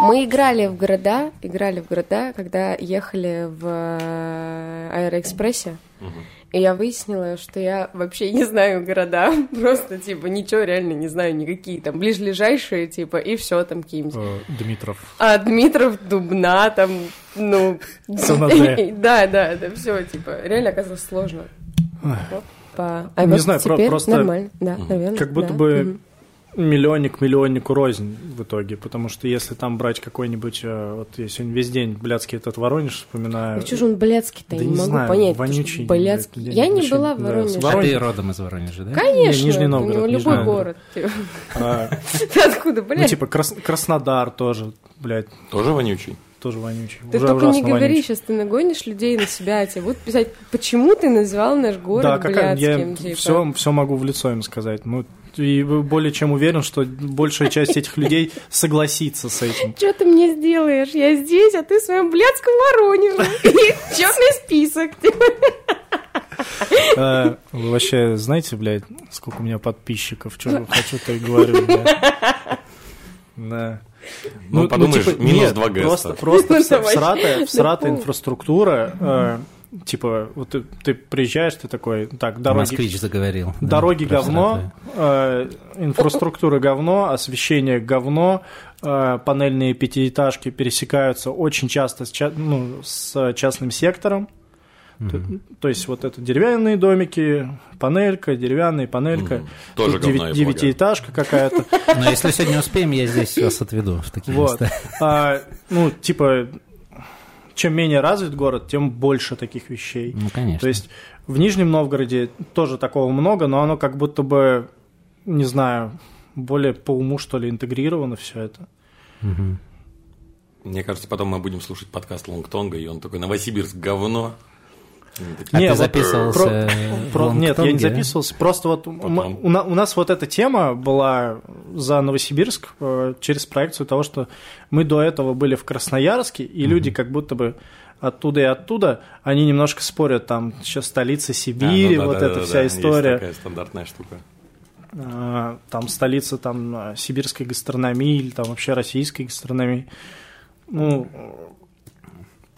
Мы играли в города, играли в города, когда ехали в э, Аэроэкспрессе. И я выяснила, что я вообще не знаю города, просто, типа, ничего реально не знаю, никакие там ближайшие, типа, и все там какие-нибудь. Э, Дмитров. А Дмитров, Дубна, там, ну... Да, да, да, все, типа, реально оказалось сложно. А Не вот знаю, про- просто нормально, да, наверное. Как будто да. бы. Миллионник миллионнику рознь в итоге, потому что если там брать какой-нибудь, э, вот я сегодня весь день блядский этот Воронеж вспоминаю. Ну, чё же он блядский-то, Да я не не могу знаю, понять. что вонючий, Блядский. блядь, Я не вообще, была в да, Воронеже. с А ты родом из Воронежа, да? Конечно, Не, Нижний у Новгород, него Нижний любой Новгород. город. типа. А, Ты откуда, Ну, блядь? типа Крас- Краснодар тоже, блядь, Тоже вонючий? тоже вонючий. Ты Уже только не говори, вонючий. сейчас ты нагонишь людей на себя, тебе будут писать, почему ты назвал наш город Да, какая, я блядским, типа. все, все могу в лицо им сказать. Ну, и более чем уверен, что большая часть этих людей согласится с этим. Что ты мне сделаешь? Я здесь, а ты в своем блядском Воронеже. Черный список. типа. Э, Вы вообще знаете, блядь, сколько у меня подписчиков? Что хочу, то и говорю, блядь. Да. Ну, подумаешь, минус нет, два ГС. Просто, просто Ну, всратая, всратая Ну, инфраструктура, э, типа, вот ты, ты приезжаешь, ты такой, так, дороги, Москвич заговорил. да, дороги про говно, э, инфраструктура говно, освещение говно, э, панельные пятиэтажки пересекаются очень часто с, ча- ну, с частным сектором. То, то есть вот это деревянные домики, панелька, деревянная панелька, Мгм. Тоже деви- девятиэтажка какая-то. Но если сегодня успеем, я здесь вас отведу в такие места. А, ну, типа, чем менее развит город, тем больше таких вещей. Ну, конечно. То есть в Нижнем Новгороде тоже такого много, но оно как будто бы, не знаю, более по уму, что ли, интегрировано все это. Мгм. Мне кажется, потом мы будем слушать подкаст Лонгтонга, и он такой, Новосибирск, говно. Мы А Не, ты вот записывался про- Про- нет, я не записывался. Просто вот м- Потом. у, на- у нас вот эта тема была за Новосибирск э, через проекцию того, что мы до этого были в Красноярске, и люди как будто бы оттуда и оттуда, они немножко спорят, там сейчас столица «А, Сибири, ну да, вот да, эта да, вся да, есть история. такая стандартная штука. Э, там столица там э, сибирской гастрономии или там вообще российской гастрономии. Ну,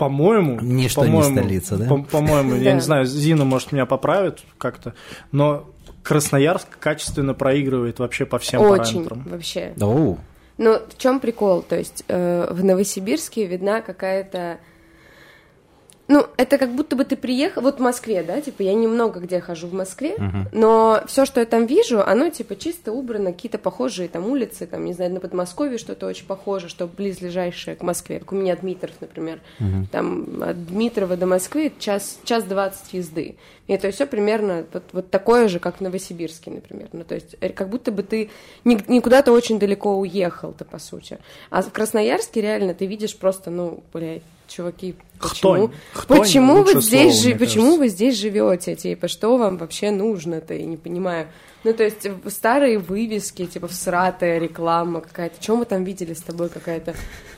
по-моему, Ничто не по-моему, столица, да? по- По-моему, я не знаю, Зина, может, меня поправит как-то, но Красноярск качественно проигрывает вообще по всем Очень, параметрам. вообще. Оу. Но в чем прикол? То есть э, в Новосибирске видна какая-то... Ну, это как будто бы ты приехал... Вот в Москве, да, типа я немного где хожу в Москве, но все, что я там вижу, оно типа чисто убрано, какие-то похожие там улицы, там, не знаю, на Подмосковье что-то очень похоже, что близлежащее к Москве, как у меня Дмитров, например. Там от Дмитрова до Москвы час, час двадцать езды. И это все примерно вот, вот такое же, как в Новосибирске, например. Ну, то есть э, как будто бы ты ни- никуда-то очень далеко уехал-то, по сути. А в Красноярске реально ты видишь просто, ну, блядь, чуваки, почему, Хтонь. Хтонь почему вы здесь слово, мне почему кажется. вы здесь живете, типа, что вам вообще нужно-то, я не понимаю. Ну, то есть старые вывески, типа, всратая реклама какая-то. Чем мы там видели с тобой какая-то?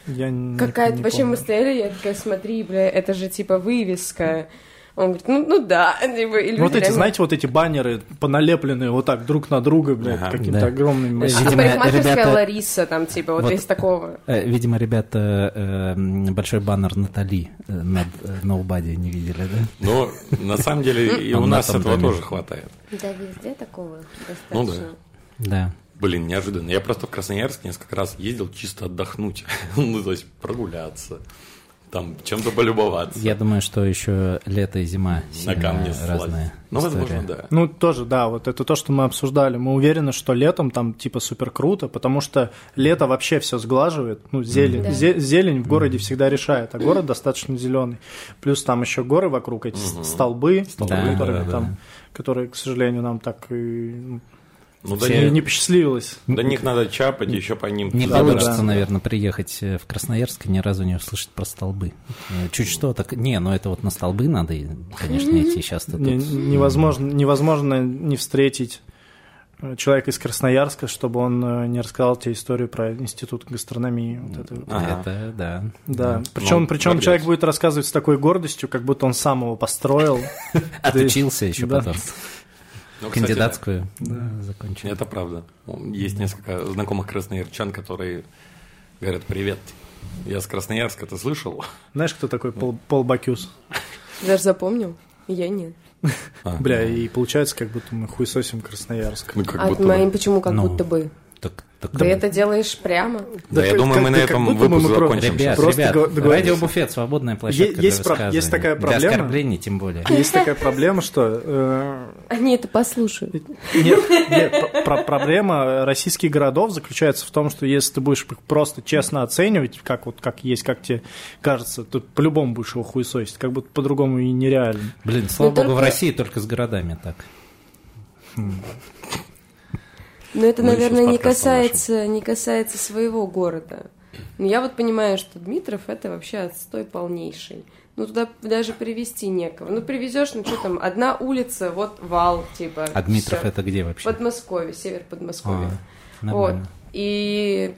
Я не- Какая-то... Вообще мы стояли, я такая, смотри, бля, это же, типа, вывеска. Он говорит, ну, ну да. Типа, и люди Вот эти, реально- знаете, вот эти баннеры поналепленные вот так друг на друга, блядь, Ага. какими-то Да. огромными видимо, Парикмахерская ребята- Лариса, там, типа, вот, Вот. из такого. Э, Видимо, ребята э, большой баннер Натали э, над э, ноубади не видели, да? Но на самом деле и у нас этого тоже хватает. Да, везде такого Ну достаточно. Да. Блин, неожиданно. Я просто в Красноярск несколько раз ездил чисто отдохнуть. ну, то есть прогуляться, там чем-то полюбоваться. Я думаю, что еще лето и зима на сильно камне слазить. разные. Ну, возможно, истории. да. Ну, тоже, да, вот это то, что мы обсуждали. Мы уверены, что летом там типа супер круто, потому что лето вообще все сглаживает. Ну, зелень, Да. зе- зелень в городе всегда решает, а город достаточно зеленый. Плюс там еще горы вокруг, эти с- столбы, Да, которые, да, да. там, которые, к сожалению, нам так и Ну, до, не, не посчастливилось. до них надо чапать, еще по ним. Не Да, получится, да, да. наверное, приехать э, в Красноярск и ни разу не услышать про столбы. Э, Чуть что, так... Не, ну это вот на столбы надо, и, конечно, идти сейчас тут. Не- невозможно, невозможно не встретить э, человека из Красноярска, чтобы он э, не рассказал тебе историю про институт гастрономии. Вот это вот. Ага. Это, да. Да, причем, Ну, причем гордец. человек будет рассказывать с такой гордостью, как будто он сам его построил. Отучился еще Да. потом. Ну, кстати, Кандидатскую закончил. Это правда. Есть несколько знакомых красноярчан, которые говорят привет. Я с Красноярска, ты слышал? Знаешь, кто такой Пол, Пол Бакюс? Даже запомнил? Я нет. А, Бля, и получается, как будто мы хуесосим Красноярск. Ну, как а будто моим бы. почему как Ну, будто бы? Так, так, Ты это делаешь прямо? Да, Да я как- думаю, мы на этом мы выпуск про- закончим. Ребят, сейчас. Просто ребят, радиобуфет, свободная площадка есть для про- есть такая Для проблема. оскорблений тем более. Есть такая проблема, что... э, Они это послушают. Нет, нет, про- про- проблема российских городов заключается в том, что если ты будешь просто честно оценивать, как вот как есть, как тебе кажется, то по-любому будешь его хуесосить, как будто по-другому и нереально. Блин, слава Ну, богу, в России только с городами так. Но это, наверное, не касается, не касается своего города. Но я вот понимаю, что Дмитров это вообще отстой полнейший. Ну, туда даже привезти некого. Ну, привезешь, ну, что там, одна улица, вот вал, типа. А Дмитров всё. это где вообще? Подмосковье, север Подмосковья. А, Вот. И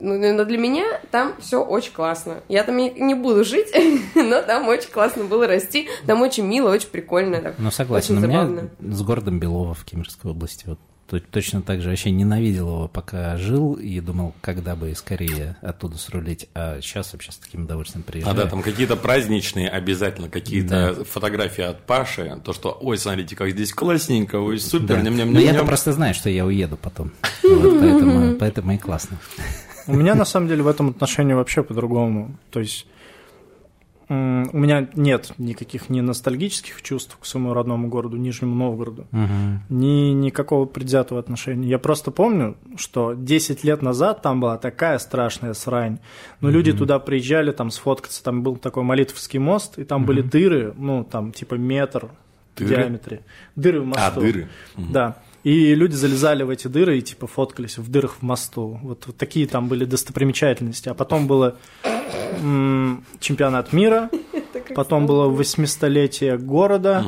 ну, но для меня там все очень классно. Я там не, буду жить, но там очень классно было расти. Там очень мило, очень прикольно. Так. Ну, согласен. Очень У меня с городом Белово в Кемеровской области. Вот точно так же вообще ненавидел его, пока жил, и думал, когда бы скорее оттуда срулить. А сейчас вообще с таким удовольствием А приезжаю. да, там какие-то праздничные обязательно, какие-то фотографии от Паши, то, что, ой, смотрите, как здесь классненько, ой, супер, Да. ням ням Но я-то просто знаю, что я уеду потом. Вот, поэтому, поэтому и классно. У меня на самом деле в этом отношении вообще по-другому. То есть у меня нет никаких ни ностальгических чувств к своему родному городу, Нижнему Новгороду, Мгм. ни никакого предвзятого отношения. Я просто помню, что 10 лет назад там была такая страшная срань. Но люди туда приезжали там сфоткаться, там был такой молитвский мост, и там были дыры, ну, там типа метр в Дыры? диаметре. Дыры в мосту. А, дыры. Мгм. Да. И люди залезали в эти дыры и типа фоткались в дырах в мосту. Вот, вот такие там были достопримечательности. А потом было м, чемпионат мира, потом было 800-летие города.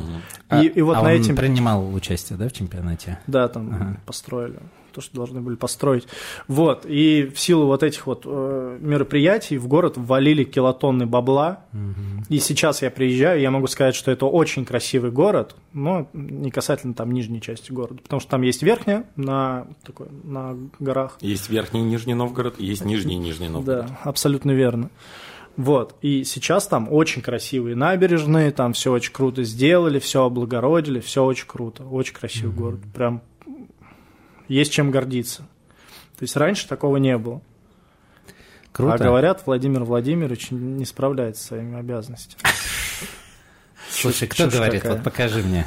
И, и вот а на он этим... принимал участие, да, в чемпионате? Да, там построили то, что должны были построить. Вот, и в силу вот этих вот э, мероприятий в город ввалили килотонны бабла. И сейчас я приезжаю, я могу сказать, что это очень красивый город, но не касательно там нижней части города, потому что там есть верхняя на, такой, на горах. Есть Верхний Нижний Новгород, есть Нижний Нижний Новгород. Да, абсолютно верно. Вот, и сейчас там очень красивые набережные, там все очень круто сделали, все облагородили, все очень круто, очень красивый город, прям есть чем гордиться. То есть раньше такого не было. Круто. А говорят, Владимир Владимирович не справляется со своими обязанностями. Слушай, кто говорит? Вот покажи мне.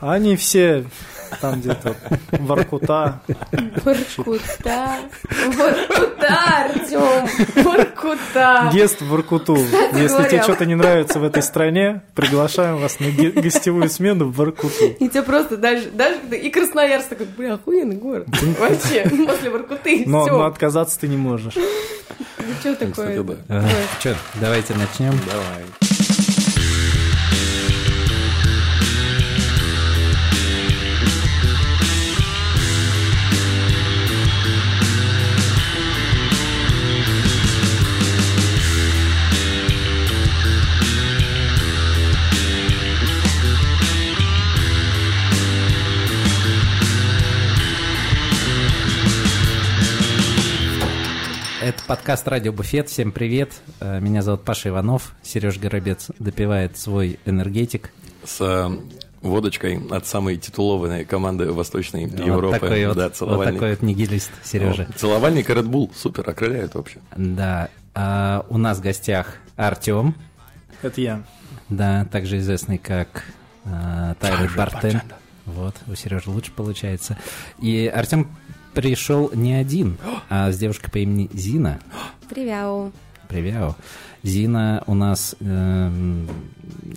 Они все там где-то Воркута. Воркута. Воркута, Артем. Воркута. Ест в Воркуту. Если говоря, тебе что-то не нравится в этой стране, приглашаем вас на ге- гостевую смену в Воркуту. И тебе просто даже, даже и Красноярск такой, бля, охуенный город. Вообще, после Воркуты, Но, все. но отказаться ты не можешь. Ну что такое? Чё, давайте начнем. Давай. Это подкаст «Радио Буфет». Всем привет. Э, Меня зовут Паша Иванов. Сереж Горобец допивает свой энергетик. С э, водочкой от самой титулованной команды Восточной Европы. Вот такой вот, да, вот целовальник. такой вот нигилист Сережа. О, Целовальник и Red Bull. Супер, окрыляет вообще. Да. А, у нас в гостях Артем, Это я. да, также известный как а, Тайлер Бартен. Вот, у Сережи лучше получается. И Артем пришел не один, а с девушкой по имени Зина. Привет. Привет. Зина у нас эм,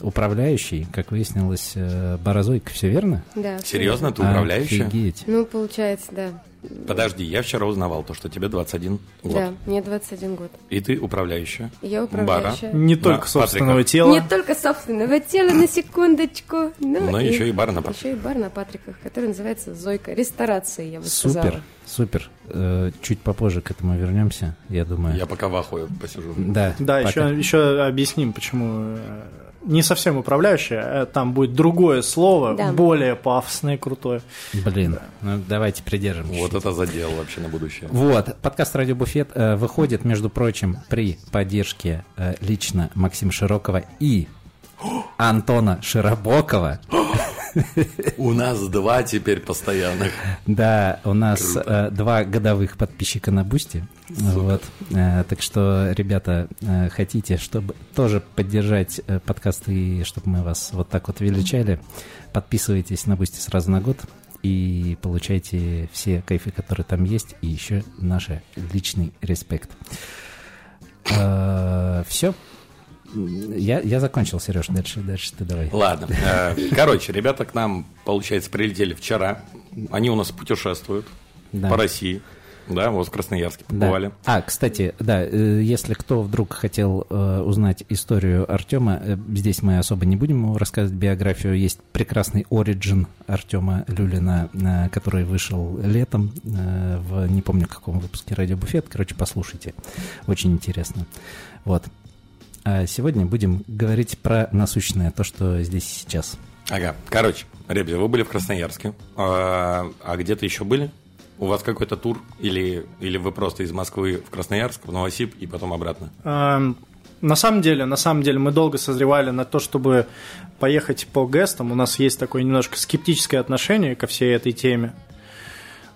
управляющий, как выяснилось, э, Борозойка, все верно? Да. Серьезно, ты управляющая? Офигеть. Ну, получается, да. Подожди, я вчера узнавал то, что тебе 21 год. Да, мне 21 год. И ты управляющая. И Я управляющая. Не На только собственного Патриках. тела. Не только собственного тела, на секундочку. Но, Но еще и бар на Патриках. Еще и бар на Патриках, который называется Зойка. Ресторация, я бы Супер, сказала. супер. Э, чуть попозже к этому вернемся, я думаю. Я пока в ахуе посижу. Да, Да, пока. Еще, еще объясним, почему э, не совсем управляющая, а там будет другое слово, Да. более пафосное крутое. Блин, ну давайте придержим. Вот это задел вообще на будущее. Вот, подкаст «Радио Буфет» э, выходит, между прочим, при поддержке э, лично Максима Широкова и Антона Широбокова. У нас два теперь постоянных. Да, у нас э, два годовых подписчика на Boosty. Вот. Э, так что, ребята, э, хотите, чтобы тоже поддержать э, подкасты и чтобы мы вас вот так вот величали, подписывайтесь на Boosty сразу на год и получайте все кайфы, которые там есть, и еще наш личный респект. Все. Я, я закончил, Сереж, дальше, дальше ты давай. Ладно. э, Короче, ребята к нам, получается, прилетели вчера. Они у нас путешествуют Да. по России. Да, вот в Красноярске Да. побывали. А, кстати, да, э, если кто вдруг хотел э, узнать историю Артема, здесь мы особо не будем ему рассказывать биографию. Есть прекрасный оригин Артема Люлина, который вышел летом в, не помню, каком выпуске «Радио Буфет». Короче, послушайте. Очень интересно. Вот. А сегодня будем говорить про насущное, то, что здесь сейчас. Ага. Короче, ребята, вы были в Красноярске. А, а где-то еще были? У вас какой-то тур? Или, или вы просто из Москвы в Красноярск, в Новосиб и потом обратно? Эм, На самом деле, на самом деле, мы долго созревали на то, чтобы поехать по гестам. У нас есть такое немножко скептическое отношение ко всей этой теме.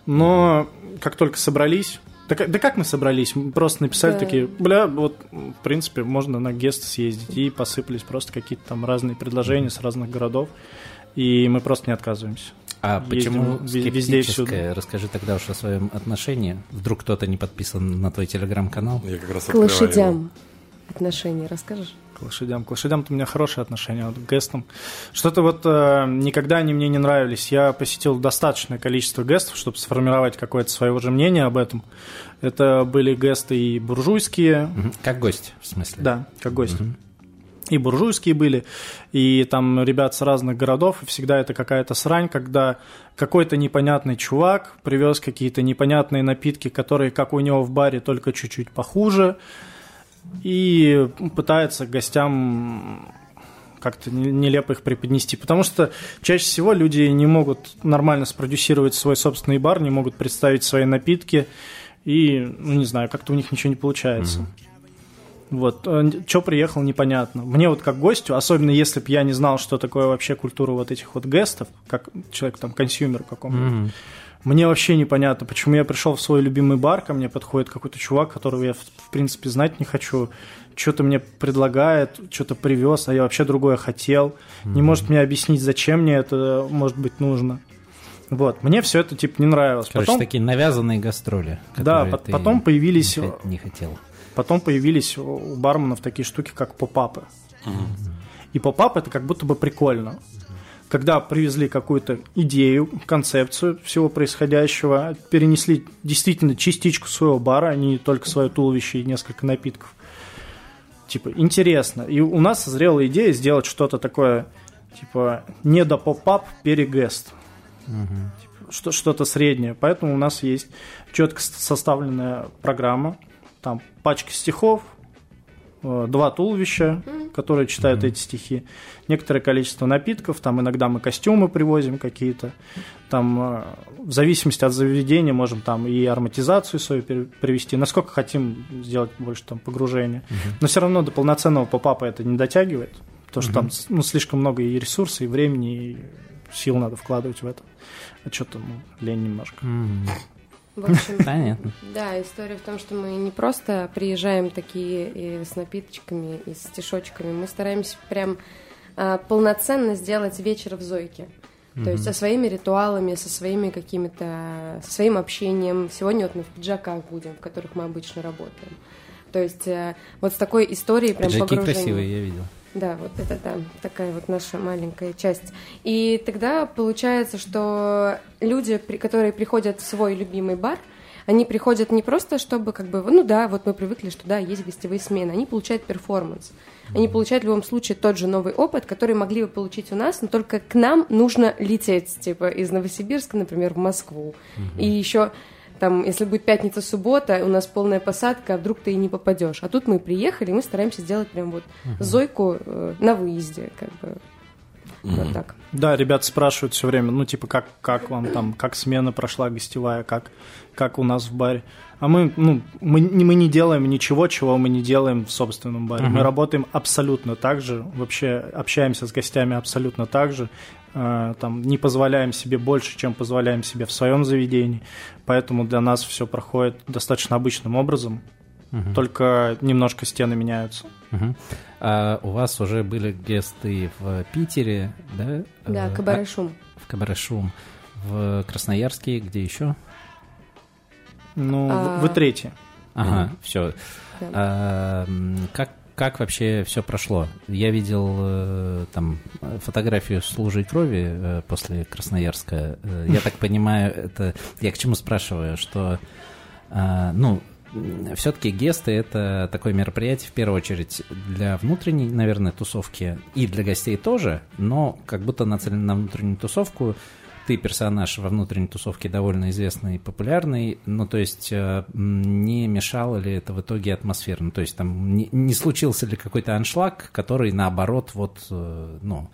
Но как только собрались... Да, как- да как мы собрались? Мы просто написали Да. такие, бля, вот, в принципе, можно на гест съездить. И посыпались просто какие-то там разные предложения с разных городов. И мы просто не отказываемся. А Ездим почему скептическое? Расскажи тогда уж о своем отношении. Вдруг кто-то не подписан на твой телеграм-канал. Я как раз К открываю его. лошадям отношения расскажешь? К лошадям. К лошадям у меня хорошие отношения, а вот к гестам. Что-то вот э, никогда они мне не нравились. Я посетил достаточное количество гестов, чтобы сформировать какое-то свое уже мнение об этом. Это были гесты и буржуйские. Как гость, в смысле? да, как гости. И буржуйские были, и там ребят с разных городов, и всегда это какая-то срань, когда какой-то непонятный чувак привез какие-то непонятные напитки, которые, как у него в баре, только чуть-чуть похуже, и пытается гостям как-то не- нелепо их преподнести. Потому что чаще всего люди не могут нормально спродюсировать свой собственный бар, не могут представить свои напитки, и, ну, не знаю, как-то у них ничего не получается. Вот, что приехал, непонятно. Мне вот как гостю, особенно если бы я не знал, что такое вообще культура вот этих вот гестов, как человек там, consumer каком-нибудь, Мгм. Мне вообще непонятно, почему я пришел в свой любимый бар, ко мне подходит какой-то чувак, которого я, в, принципе, знать не хочу, что-то мне предлагает, что-то привез, а я вообще другое хотел, не может мне объяснить, зачем мне это может быть нужно. Вот, мне все это, типа, не нравилось. Короче, потом, такие навязанные гастроли. Да, ты потом появились- Не, не хотел. потом появились у барменов такие штуки, как поп-апы. И поп-ап это как будто бы прикольно. Когда привезли какую-то идею, концепцию всего происходящего, перенесли действительно частичку своего бара, а не только свое туловище и несколько напитков. Типа, интересно. И у нас созрела идея сделать что-то такое, типа, не до поп-ап, перегест. Типа, что- что-то среднее. Поэтому у нас есть четко составленная программа. Там пачка стихов, два туловища, которые читают эти стихи, некоторое количество напитков, там иногда мы костюмы привозим какие-то, там э, в зависимости от заведения можем там и ароматизацию свою привести, насколько хотим сделать больше там погружения. Но все равно до полноценного попапа это не дотягивает, потому что там ну, слишком много и ресурсов, и времени, и сил надо вкладывать в это. А что-то ну, лень немножко. В общем, Понятно. Да, история в том, что мы не просто приезжаем такие и с напиточками, и с стишочками, мы стараемся прям а, полноценно сделать вечер в Зойке. То есть со своими ритуалами, со своими какими-то, со своим общением. Сегодня вот мы в пиджаках будем, в которых мы обычно работаем. То есть э, вот с такой историей прям Пиджаки погружения. красивые, я видел. Да, вот это да, такая вот наша маленькая часть. И тогда получается, что люди, при- которые приходят в свой любимый бар, они приходят не просто, чтобы как бы, ну да, вот мы привыкли, что да, есть гостевые смены, они получают перформанс. Они получают в любом случае тот же новый опыт, который могли бы получить у нас, но только к нам нужно лететь, типа, из Новосибирска, например, в Москву. И еще там, если будет пятница, суббота, у нас полная посадка, а вдруг ты и не попадешь. А тут мы приехали, мы стараемся сделать прям вот угу. Зойку э, на выезде, как бы. Вот так. Да, ребят спрашивают все время, ну, типа, как, как вам там, как смена прошла гостевая, как, как у нас в баре. А мы, ну, мы, мы не делаем ничего, чего мы не делаем в собственном баре. Uh-huh. Мы работаем абсолютно так же, вообще общаемся с гостями абсолютно так же. Э, там, не позволяем себе больше, чем позволяем себе в своем заведении. Поэтому для нас все проходит достаточно обычным образом. Угу. Только немножко стены меняются. Угу. А у вас уже были гесты в Питере, да? Да, Кабарешум. А, в Кабарешум. В Красноярске, где еще? Ну, а... вы третий. Ага, все. Да. А, как как вообще все прошло? Я видел э, там фотографию с лужей крови э, после Красноярска. Э, я так понимаю, это я к чему спрашиваю, что э, ну все-таки гесты это такое мероприятие в первую очередь для внутренней, наверное, тусовки и для гостей тоже, но как будто нацелен на внутреннюю тусовку ты персонаж во внутренней тусовке довольно известный и популярный, ну, то есть э, не мешало ли это в итоге атмосфере? Ну, то есть там не, не случился ли какой-то аншлаг, который, наоборот, вот, э, ну,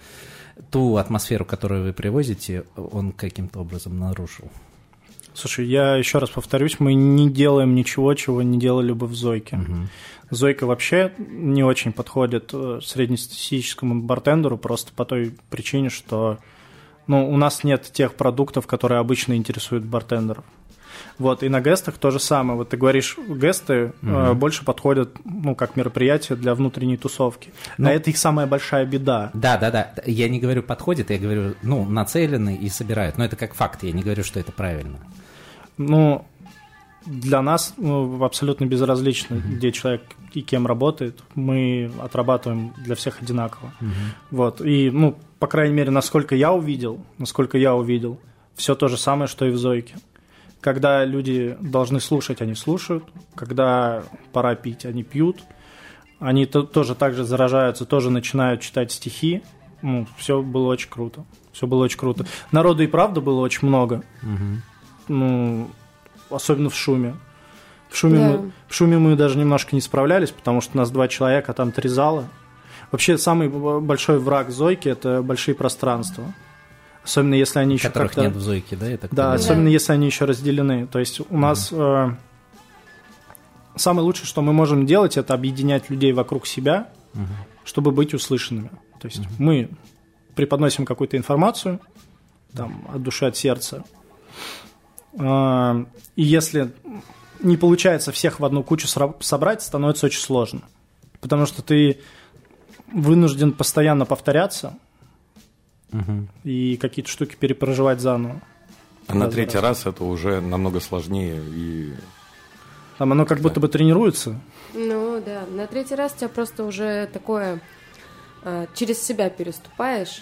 ту атмосферу, которую вы привозите, он каким-то образом нарушил? Слушай, я еще раз повторюсь, мы не делаем ничего, чего не делали бы в Зойке. Угу. Зойка вообще не очень подходит э, среднестатистическому бартендеру просто по той причине, что ну, у нас нет тех продуктов, которые обычно интересуют бартендеров. Вот, и на гестах то же самое. Вот ты говоришь, гесты угу. э, больше подходят, ну, как мероприятие для внутренней тусовки. Ну, а это их самая большая беда. Да, да, да. Я не говорю подходит, я говорю, ну, нацелены и собирают. Но это как факт, я не говорю, что это правильно. Ну, для нас ну, абсолютно безразлично, mm где человек и кем работает. Мы отрабатываем для всех одинаково. mm Вот. И, ну, по крайней мере, насколько я увидел, насколько я увидел, все то же самое, что и в Зойке. Когда люди должны слушать, они слушают. Когда пора пить, они пьют. Они то, тоже так же заражаются, тоже начинают читать стихи. Ну, все было очень круто. Все было очень круто. Народу и правда было очень много. Угу. Ну, особенно в шуме. В шуме, да. мы, в шуме мы даже немножко не справлялись, потому что у нас два человека, а там три зала. Вообще самый большой враг Зойки – это большие пространства. Особенно если они еще Которых нет в Зойке, да? Я так да, понимаю? особенно если они еще разделены. То есть у нас э, самое лучшее, что мы можем делать, это объединять людей вокруг себя, угу. чтобы быть услышанными. То есть угу. мы преподносим какую-то информацию, там, от души, от сердца, и если не получается всех в одну кучу собрать, становится очень сложно. Потому что ты вынужден постоянно повторяться угу. и какие-то штуки перепроживать заново. А на третий раз. раз это уже намного сложнее и там оно как да. будто бы тренируется. Ну да, на третий раз у тебя просто уже такое э, через себя переступаешь.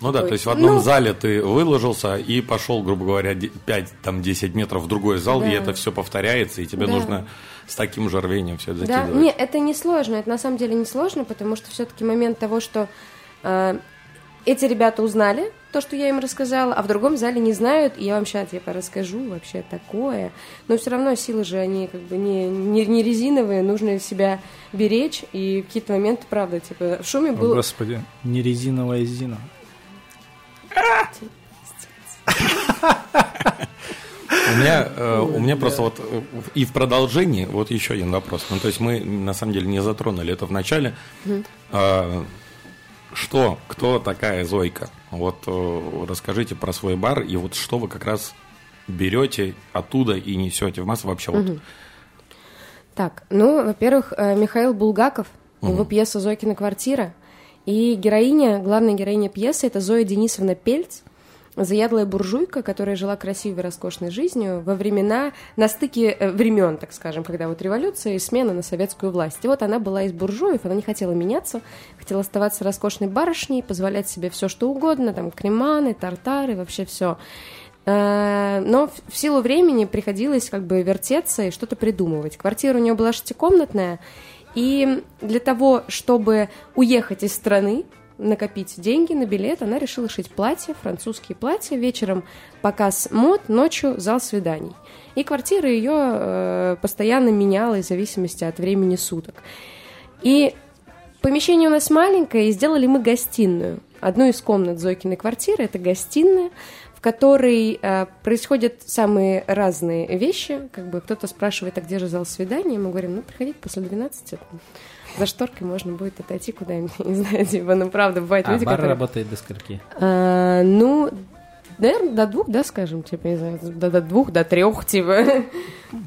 Ну да, то есть в одном ну, зале ты выложился и пошел, грубо говоря, 5-10 метров в другой зал, да. и это все повторяется, и тебе да. нужно с таким же рвением все это закидывать. Да, нет, это не сложно, это на самом деле не сложно, потому что все-таки момент того, что э, эти ребята узнали то, что я им рассказала, а в другом зале не знают, и я вам сейчас типа расскажу вообще такое. Но все равно силы же, они как бы не, не, не резиновые, нужно себя беречь, и в какие-то моменты, правда, типа, в шуме был... О, Господи, не резиновая зина. У меня, э, у меня просто вот э, и в продолжении вот еще один вопрос. Ну, то есть мы на самом деле не затронули это в начале. А, что, кто такая Зойка? Вот э, расскажите про свой бар и вот что вы как раз берете оттуда и несете в массу вообще вот. Так, ну, во-первых, Михаил Булгаков, его пьеса «Зойкина квартира», и героиня, главная героиня пьесы, это Зоя Денисовна Пельц, заядлая буржуйка, которая жила красивой, роскошной жизнью во времена, на стыке э, времен, так скажем, когда вот революция и смена на советскую власть. И вот она была из буржуев, она не хотела меняться, хотела оставаться роскошной барышней, позволять себе все, что угодно, там, креманы, тартары, вообще все. Э, но в силу времени приходилось как бы вертеться и что-то придумывать. Квартира у нее была шестикомнатная, и для того, чтобы уехать из страны, накопить деньги на билет, она решила шить платья, французские платья. Вечером показ мод, ночью зал свиданий. И квартира ее э, постоянно менялась в зависимости от времени суток. И помещение у нас маленькое, и сделали мы гостиную. Одну из комнат Зойкиной квартиры – это гостиная, в которой э, происходят самые разные вещи. Как бы кто-то спрашивает, а где же зал свидания? Мы говорим, ну, приходите после 12 за шторкой можно будет отойти куда-нибудь, не знаю, типа, ну, правда, бывает а люди, бар которые... работает до скольки? А, ну, наверное, до двух, да, скажем, типа, не знаю, до, до двух, до трех, типа.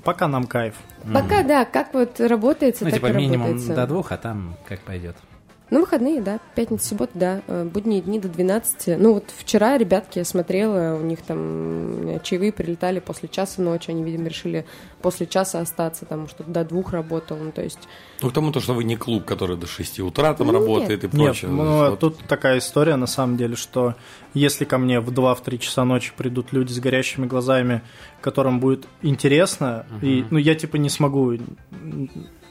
Пока нам кайф. Пока, да, как вот работается, Ну, так типа и минимум работается. до двух, а там как пойдет. Ну, выходные, да, пятница, суббота, да, э, будние дни до 12. Ну, вот вчера ребятки я смотрела, у них там чаевые прилетали после часа ночи, они, видимо, решили после часа остаться, там, что до двух работал, ну, то есть... Ну, к тому, то, что вы не клуб, который до 6 утра там Ну, работает и Нет, прочее. ну, Вот. тут такая история, на самом деле, что если ко мне в 2-3 часа ночи придут люди с горящими глазами, которым будет интересно, и, ну, я, типа, не смогу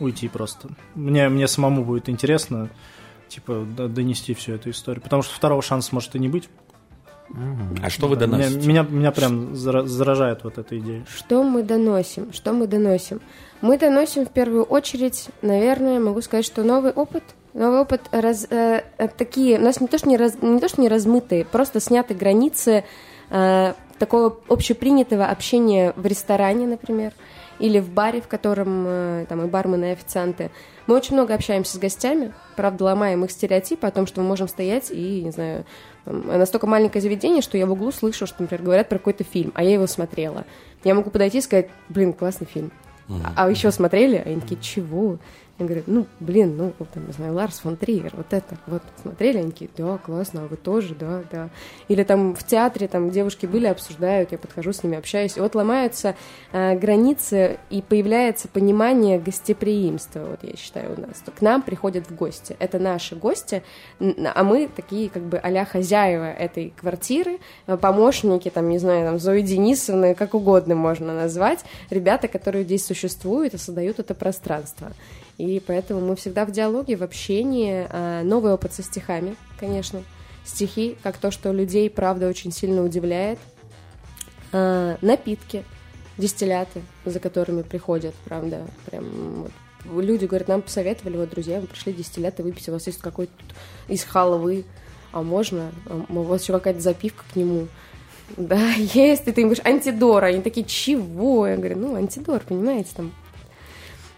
уйти просто. Мне, мне самому будет интересно, типа, донести всю эту историю. Потому что второго шанса может и не быть. А что вы Да, меня, доносите? меня, меня прям зара- заражает вот эта идея. Что мы доносим? Что мы доносим? Мы доносим в первую очередь, наверное, могу сказать, что новый опыт. Новый опыт раз, э, э, такие, у нас не то, что не, раз, не то, что не размытые, просто сняты границы э, такого общепринятого общения в ресторане, например, или в баре, в котором э, там и бармены, и официанты. Мы очень много общаемся с гостями, правда, ломаем их стереотипы о том, что мы можем стоять и, не знаю, там, настолько маленькое заведение, что я в углу слышу, что, например, говорят про какой-то фильм, а я его смотрела. Я могу подойти и сказать, блин, классный фильм. А, а еще смотрели? А они такие, чего? Я говорю, ну, блин, ну, там, не знаю, Ларс фон Триер, вот это, вот, смотрели? Они такие, да, классно, а вы тоже, да, да. Или там в театре, там, девушки были, обсуждают, я подхожу с ними, общаюсь. И вот ломаются э, границы, и появляется понимание гостеприимства, вот я считаю, у нас. К нам приходят в гости. Это наши гости, а мы такие, как бы, а хозяева этой квартиры, э, помощники, там, не знаю, там, Зои Денисовны, как угодно можно назвать, ребята, которые здесь существуют и создают это пространство. И поэтому мы всегда в диалоге, в общении. А, Новый опыт со стихами, конечно. Стихи, как то, что людей, правда, очень сильно удивляет. А, Напитки, дистилляты, за которыми приходят, правда, прям вот. Люди говорят, нам посоветовали, вот, друзья, мы пришли дистилляты выпить, у вас есть какой-то из халвы, а можно? А у вас еще какая-то запивка к нему. Да, есть. И ты им говоришь, антидор. Они такие, чего? Я говорю, ну, антидор, понимаете, там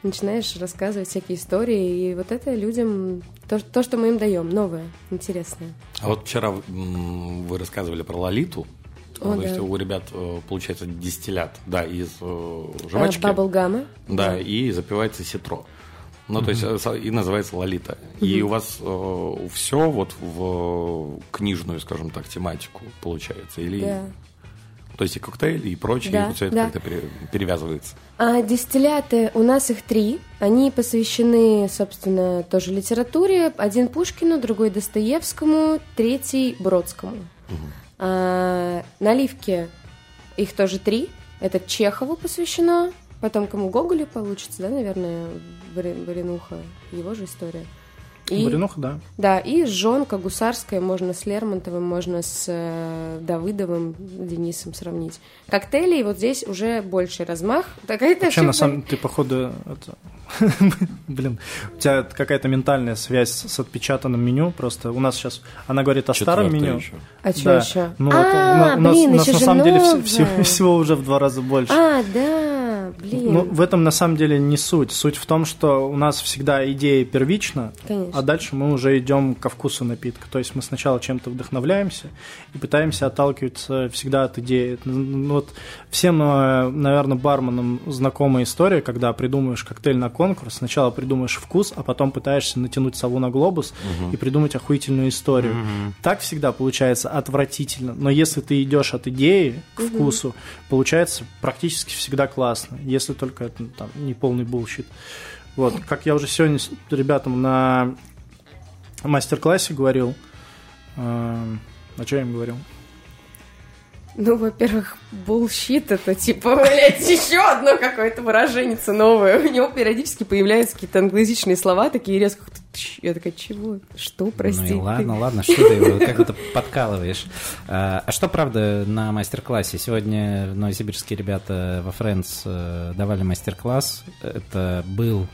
начинаешь рассказывать всякие истории, и вот это людям то, то что мы им даем, новое, интересное. А вот вчера вы рассказывали про Лолиту. О, то есть да. у ребят э, получается дистиллят, да, из э, жвачки. Баблгама. Да, и запивается ситро. Ну, то есть, э, и называется Лолита. И у вас все вот в книжную, скажем так, тематику получается? Или... Да. То есть и коктейли, и прочее, Да, и все это да. как-то пере- перевязывается. А дистилляты, у нас их три. Они посвящены, собственно, тоже литературе. Один Пушкину, другой Достоевскому, третий Бродскому. А, наливки, их тоже три. Это Чехову посвящено. Потом кому Гоголю получится, да, наверное, Баринуха, его же история. И, Баринуха, да. да, и жонка гусарская, можно с Лермонтовым, можно с э, Давыдовым, Денисом сравнить. Коктейли, вот здесь уже больший размах. Такая-то Вообще, на самом ты, походу, это... Блин, у тебя какая-то ментальная связь с отпечатанным меню. Просто у нас сейчас... Она говорит о старом меню. А что еще? Ну, а, у нас, на самом деле всего уже в два раза больше. А, да, блин. Ну, в этом на самом деле не суть. Суть в том, что у нас всегда идея первична, Конечно. а дальше мы уже идем ко вкусу напитка. То есть мы сначала чем-то вдохновляемся и пытаемся отталкиваться всегда от идеи. Ну, Вот всем, наверное, барменам знакомая история, когда придумываешь коктейль на конкурс, сначала придумаешь вкус, а потом пытаешься натянуть сову на глобус и придумать охуительную историю. Так всегда получается отвратительно. Но если ты идешь от идеи к вкусу, получается практически всегда классно. Если только это ну, там, не полный bullshit. Вот, как я уже сегодня ребятам на мастер-классе говорил, эм, а что я им говорил? Ну, во-первых, bullshit это типа, блядь, еще одно какое-то выражение новое. У него периодически появляются какие-то англоязычные слова, такие резко. Я такая, чего? Что, прости? Ну и ладно, ладно, что ты его как это подкалываешь. А, а что, правда, на мастер-классе? Сегодня новосибирские ребята во э, давали мастер-класс. Это был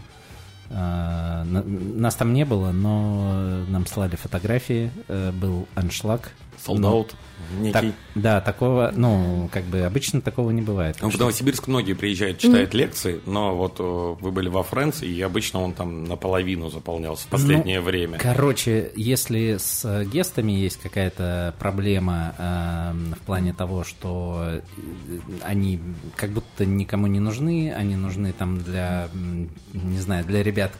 а, нас там не было, но нам слали фотографии, э, был аншлаг. Солдат некий. Так, да, такого, ну, как бы обычно такого не бывает. Ну, в Новосибирск многие приезжают, читают mm-hmm. лекции, но вот э, вы были во Франции, и обычно он там наполовину заполнялся в последнее ну, время. Короче, если с гестами есть какая-то проблема э, в плане того, что э, они как будто никому не нужны, они нужны там для, не знаю, для ребят,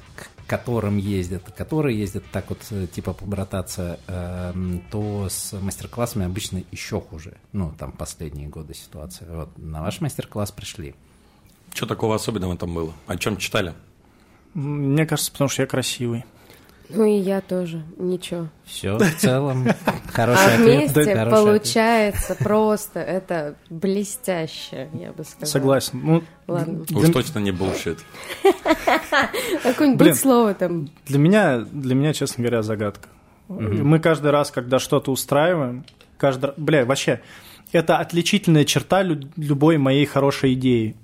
которым ездят, которые ездят так вот э, типа побрататься, э, то с мастер-классами обычно еще хуже. Ну, там последние годы ситуация. Вот на ваш мастер-класс пришли. Что такого особенного там было? О чем читали? Мне кажется, потому что я красивый. Ну и я тоже, ничего. Все, в целом, хороший а ответ. вместе получается просто, это блестяще, я бы сказала. Согласен. Ну, Ладно. Уж точно не булшит. Какое-нибудь слово там. Для меня, для меня, честно говоря, загадка. Мы каждый раз, когда что-то устраиваем, каждый, бля, вообще, это отличительная черта любой моей хорошей идеи.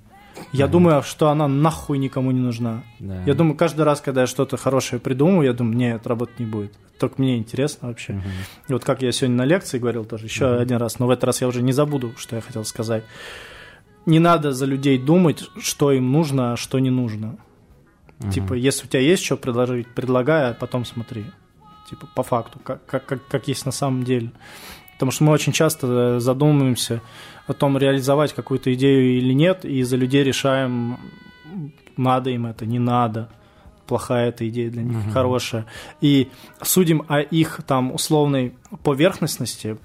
Я mm думаю, что она нахуй никому не нужна. Да. Я думаю, каждый раз, когда я что-то хорошее придумываю, я думаю, нет, работать не будет. Только мне интересно вообще. mm И вот как я сегодня на лекции говорил тоже еще mm один раз, но в этот раз я уже не забуду, что я хотел сказать. Не надо за людей думать, что им нужно, а что не нужно. mm Типа, если у тебя есть что предложить, предлагай, а потом смотри. Типа, по факту, как, как, как, как есть на самом деле. Потому что мы очень часто задумываемся о том, реализовать какую-то идею или нет, и за людей решаем, надо им это, не надо, плохая эта идея для них, угу. хорошая. И судим о их там условной поверхностности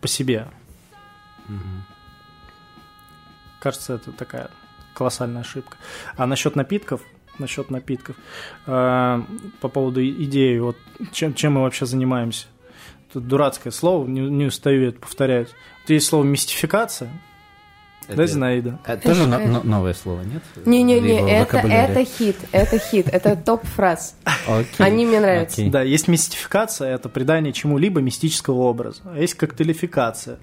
по себе. Угу. Кажется, это такая колоссальная ошибка. А насчет напитков, насчет напитков, э, по поводу идеи, вот чем, чем мы вообще занимаемся? Тут дурацкое слово, не, не устаю это повторять. Вот есть слово мистификация. Это, да, Зинаида? Это тоже это... Но, новое слово, нет? Не-не-не, это, это хит, это хит, это топ-фраз. Okay. Они мне нравятся. Okay. Да, есть мистификация, это придание чему-либо мистического образа. А есть коктейлификация.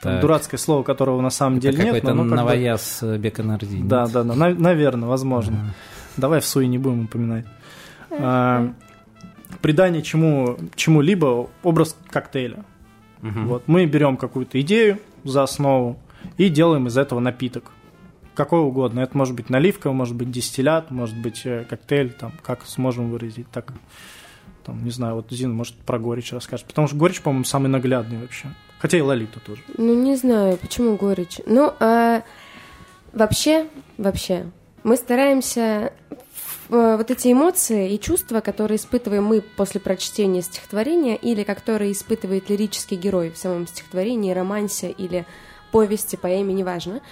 Там дурацкое слово, которого на самом это деле нет. Это какой-то новояз бы... Беконарди. Да, да, да, наверное, возможно. Uh-huh. Давай в суе не будем упоминать. Uh-huh придание чему, чему-либо образ коктейля. Угу. Вот, мы берем какую-то идею за основу и делаем из этого напиток. Какой угодно. Это может быть наливка, может быть дистиллят, может быть э, коктейль, там, как сможем выразить, так, там, не знаю, вот Зина, может, про горечь расскажет. Потому что горечь, по-моему, самый наглядный вообще. Хотя и Лолита тоже. Ну, не знаю, почему горечь. Ну, а, вообще, вообще, мы стараемся вот эти эмоции и чувства, которые испытываем мы после прочтения стихотворения или которые испытывает лирический герой в самом стихотворении, романсе или повести, поэме, неважно,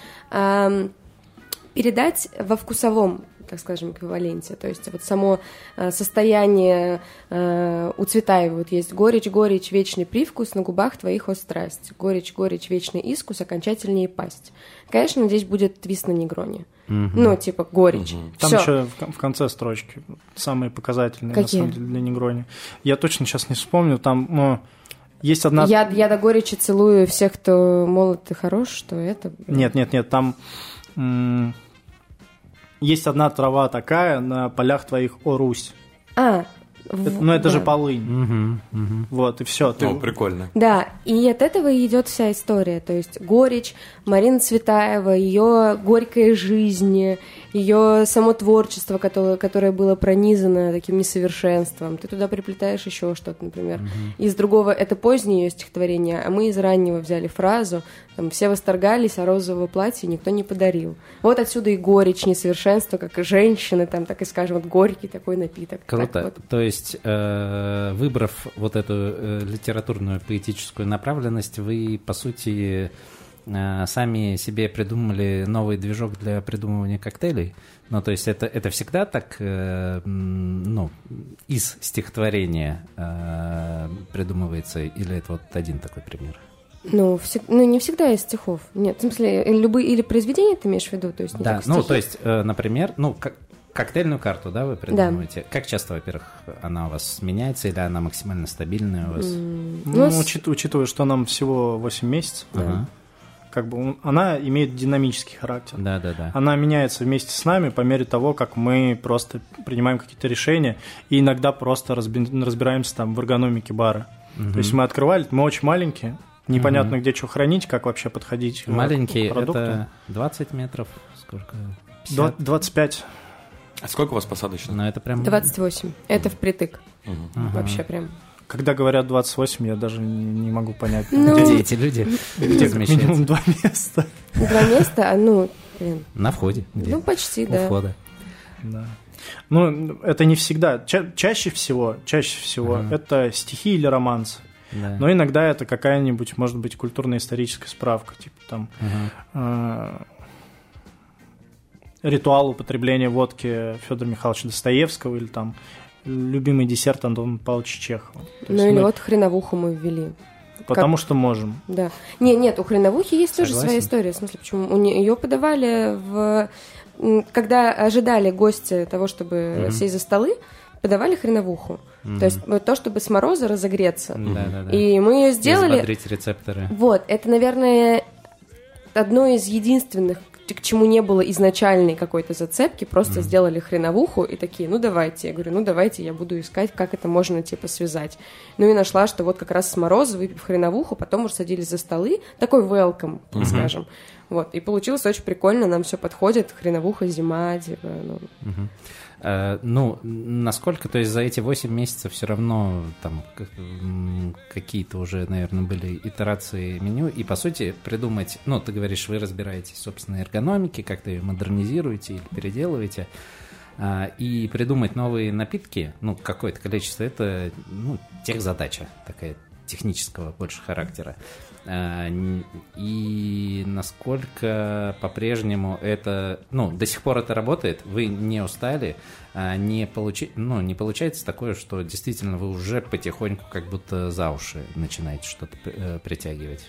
передать во вкусовом так скажем, эквиваленте. То есть вот само э, состояние э, у Цветаева вот есть горечь, горечь, вечный привкус, на губах твоих о страсть. Горечь, горечь, вечный искус, окончательнее пасть. Конечно, здесь будет твист на негроне. Угу. Ну, типа горечь. Угу. Там Всё. еще в, в конце строчки самые показательные, Какие? на самом деле, для негрони. Я точно сейчас не вспомню, там... Ну, есть одна... Я, я до горечи целую всех, кто молод и хорош, что это... Нет, нет, нет, там... М- есть одна трава такая на полях твоих, о Русь. А, это, ну, это да. же полынь. Угу, угу. Вот, и все. Ты... Ну, прикольно. Да, и от этого идет вся история. То есть горечь, Марина Цветаева, ее горькая жизнь, ее само творчество, которое, которое было пронизано таким несовершенством. Ты туда приплетаешь еще что-то, например. Угу. Из другого, это позднее ее стихотворение, а мы из раннего взяли фразу, там все восторгались, а розового платья никто не подарил. Вот отсюда и горечь, несовершенство, как и женщины, там, так и скажем, вот горький такой напиток. Круто. Вот. То есть, э, выбрав вот эту э, литературную поэтическую направленность, вы, по сути, сами себе придумали новый движок для придумывания коктейлей. Ну, то есть это, это всегда так, э, ну, из стихотворения э, придумывается, или это вот один такой пример? Ну, всег- ну, не всегда из стихов. Нет, в смысле, э, любые или произведения ты имеешь в виду? То есть не Да, ну, то есть, э, например, ну, как, коктейльную карту, да, вы придумываете? Как часто, во-первых, она у вас меняется или она максимально стабильная у вас? М, Ну, с- учит- учитывая, что нам всего 8 месяцев, Ага. Как бы он- она имеет динамический характер. Да, да, да. Она меняется вместе с нами по мере того, как мы просто принимаем какие-то решения и иногда просто разби- разбираемся там в эргономике бара. То есть мы открывали, мы очень маленькие, непонятно где что хранить, как вообще подходить Маленький к продукту. это 20 метров, сколько? Два- 50? 25. А сколько у вас посадочных? Ну, это прям... 28. Это впритык. Ага. Вообще прям. Когда говорят 28, я даже не, не могу понять, Ну, Где эти люди? Где размещаются? минимум два места. Два места, а ну, блин, На входе. Где? ну почти, У да. входа. Да. Ну, это не всегда. Ча- чаще всего, чаще всего Ага. это стихи или романсы. Да. Но иногда это какая-нибудь, может быть, культурно-историческая справка, типа там Ага. э, ритуал употребления водки Федора Михайловича Достоевского или там любимый десерт Антона Павловича Чехова. То Ну или мы- вот хреновуху мы ввели. Потому что можем. Да. Не, нет, у хреновухи есть тоже Согласен. своя история. В смысле, почему? Ее подавали в... Когда ожидали гости того, чтобы Мгм. сесть за столы, подавали хреновуху. То есть вот то, чтобы с мороза разогреться. Да, да, да. И мы ее сделали... Взбодрить рецепторы. Вот, это, наверное, одно из единственных, к чему не было изначальной какой-то зацепки, просто сделали хреновуху и такие, ну давайте. Я говорю, ну давайте, я буду искать, как это можно, типа, связать. Ну и нашла, что вот как раз с мороза, выпив хреновуху, потом уже садились за столы, такой welcome, так скажем. Вот, и получилось очень прикольно, нам все подходит, хреновуха, зима, типа, ну, Мгм. Э, Ну, насколько, то есть за эти 8 месяцев все равно там какие-то уже, наверное, были итерации меню, и по сути придумать, ну, ты говоришь, вы разбираетесь в собственной эргономике, как-то ее модернизируете или переделываете, а, и придумать новые напитки, ну, какое-то количество, это, ну, техзадача такая технического больше характера. Н- И насколько по-прежнему это, ну, до сих пор это работает, вы не устали, а не, получи, ну, не получается такое, что действительно вы уже потихоньку как будто за уши начинаете что-то э, притягивать.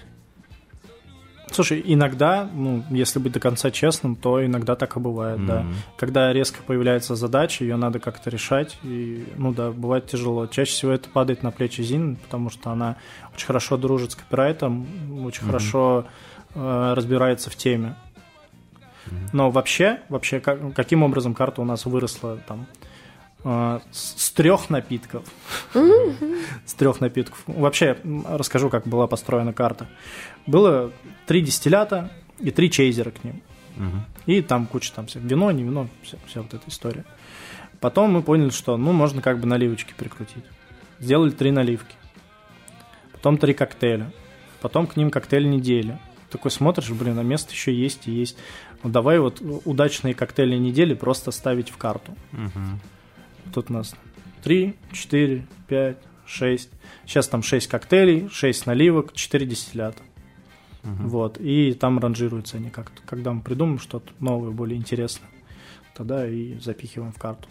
Слушай, иногда, ну, если быть до конца честным, то иногда так и бывает, да. Мгм. Когда резко появляется задача, ее надо как-то решать, и, ну да, бывает тяжело. Чаще всего это падает на плечи Зин, потому что она очень хорошо дружит с копирайтом, очень хорошо э, разбирается в теме. Но вообще, вообще, как- каким образом карта у нас выросла там э, с, с трех напитков. С трех напитков. Вообще, расскажу, как была построена карта. Было три дистиллята и три чейзера к ним. И там куча там всех, вино, не вино, вся, вся вот эта история. Потом мы поняли, что ну можно как бы наливочки прикрутить. Сделали три наливки. Потом три коктейля. Потом к ним коктейль недели. Такой смотришь, блин, а место еще есть и есть. Ну, давай вот удачные коктейли недели просто ставить в карту. Мгм. Тут у нас 3, 4, 5, 6. Сейчас там 6 коктейлей, 6 наливок, 4 дистиллята. Вот. И там ранжируются они как-то. Когда мы придумаем что-то новое, более интересное, тогда и запихиваем в карту.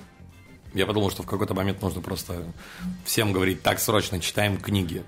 Я подумал, что в какой-то момент нужно просто всем говорить, так, срочно читаем книги.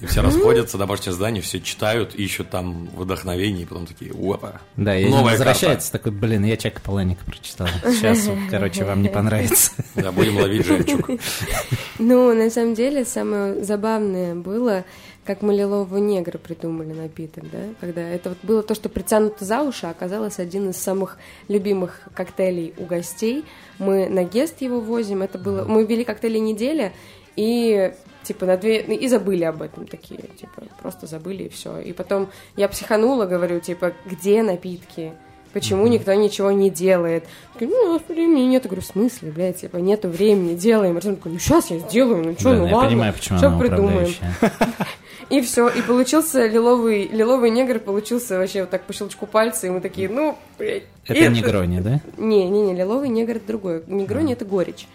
И все расходятся, домашнее здание, все читают, ищут там вдохновение, и потом такие, опа, Да, и новая возвращается такой, блин, я Чека Паланика прочитал. Сейчас, короче, вам не понравится. карта. Да, будем ловить жемчуг. Ну, на самом деле, самое забавное было, как мы лилового негра придумали напиток, да, когда это вот было то, что притянуто за уши, а оказалось один из самых любимых коктейлей у гостей. Мы на гест его возим, это было, мы ввели коктейли недели, и типа на две, ну, и забыли об этом такие, типа, просто забыли и все. И потом я психанула, говорю, типа, где напитки? Почему никто ничего не делает? Такие, ну, нас времени нет. Я говорю, в смысле, блядь, типа, нету времени, делаем. Артем такой, ну, сейчас я сделаю, ну, что, Да, ну, я ладно. понимаю, почему всё она придумаем. И все, и получился лиловый, лиловый негр, получился вообще вот так по щелчку пальца, и мы такие, ну, блядь. Это не Грони, да? Не, не, не, лиловый негр это другое. Негрони это горечь.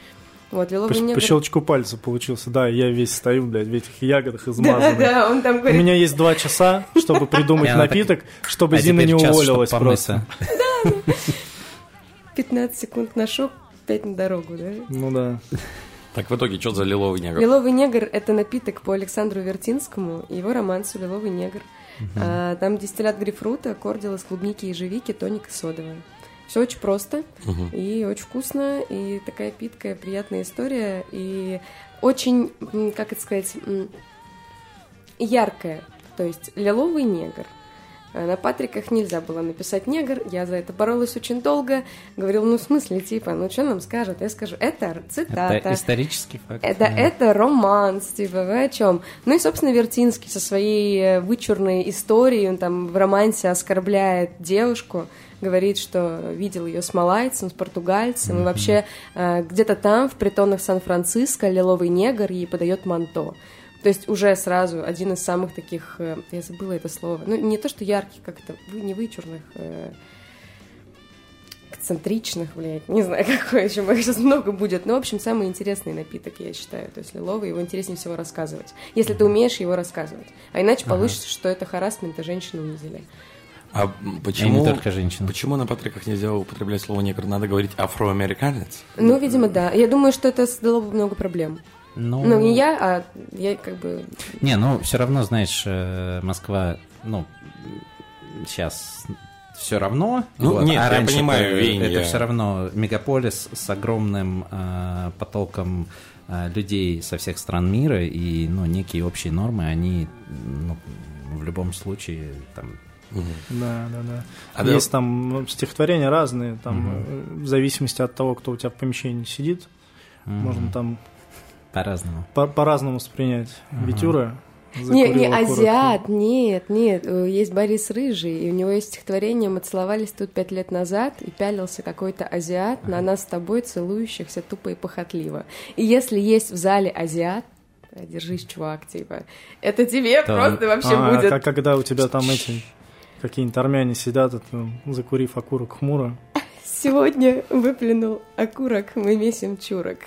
Вот, лиловый По, негр... по щелчку пальца получился. Да, я весь стою, блядь, в этих ягодах Да, измазанных. да, он там У говорит, меня есть два часа, чтобы И придумать напиток, чтобы Зина не уволилась просто. помыться. 15 секунд на шок, 5 на дорогу, да? Ну да. Так, в итоге, что за лиловый негр? Лиловый негр – это напиток по Александру Вертинскому и его романсу «Лиловый негр». А, там дистиллят грейпфрута, кордил из клубники, ежевики, тоник и содовая. Все очень просто Мгм. и очень вкусно, и такая питкая, приятная история, и очень, как это сказать, яркая. То есть лиловый негр. А На Патриках нельзя было написать негр, я за это боролась очень долго. Говорила, ну в смысле, типа, ну что нам скажут? Я скажу, это цитата. Это исторический факт. Это, да. это романс, типа, вы о чем? Ну и, собственно, Вертинский со своей э, вычурной историей, он там в романсе оскорбляет девушку, говорит, что видел ее с малайцем, с португальцем, и вообще э, где-то там, в притонах Сан-Франциско, лиловый негр ей подает манто. То есть уже сразу один из самых таких, э, я забыла это слово, ну не то, что ярких, как это, вы- не вычурных, э, эксцентричных, блядь, не знаю, какой еще, их сейчас много будет. Но, в общем, самый интересный напиток, я считаю. То есть лиловый, его интереснее всего рассказывать. Если ты умеешь его рассказывать. А иначе получится, что это харасмент, и женщину унизили. А И почему, не только женщин. почему на Патриках нельзя употреблять слово негр? Надо говорить афроамериканец? Ну, видимо, да. Я думаю, что это создало бы много проблем. Ну, Ну, не я, а я как бы... Не, ну все равно, знаешь, э, Москва, ну, сейчас все равно. Ну, нет, я раньше понимаю, это, это все равно мегаполис с огромным э, потоком э, людей со всех стран мира, и ну, некие общие нормы, они ну, в любом случае там Да, да, да. А да- Есть там ну, стихотворения разные, там э, в зависимости от того, кто у тебя в помещении сидит, можно там по-разному. по- по-разному воспринять. Витюра. Не, не азиат, нет, нет. Э, Есть Борис Рыжий, и у него есть стихотворение «Мы целовались тут пять лет назад, и пялился какой-то азиат на нас с тобой целующихся тупо и похотливо». И если есть в зале азиат, э, держись, чувак, типа, это тебе То- просто вообще А, будет... как- когда у тебя там эти какие-нибудь армяне сидят, это, закурив окурок хмуро. Сегодня выплюнул окурок, мы месим чурок.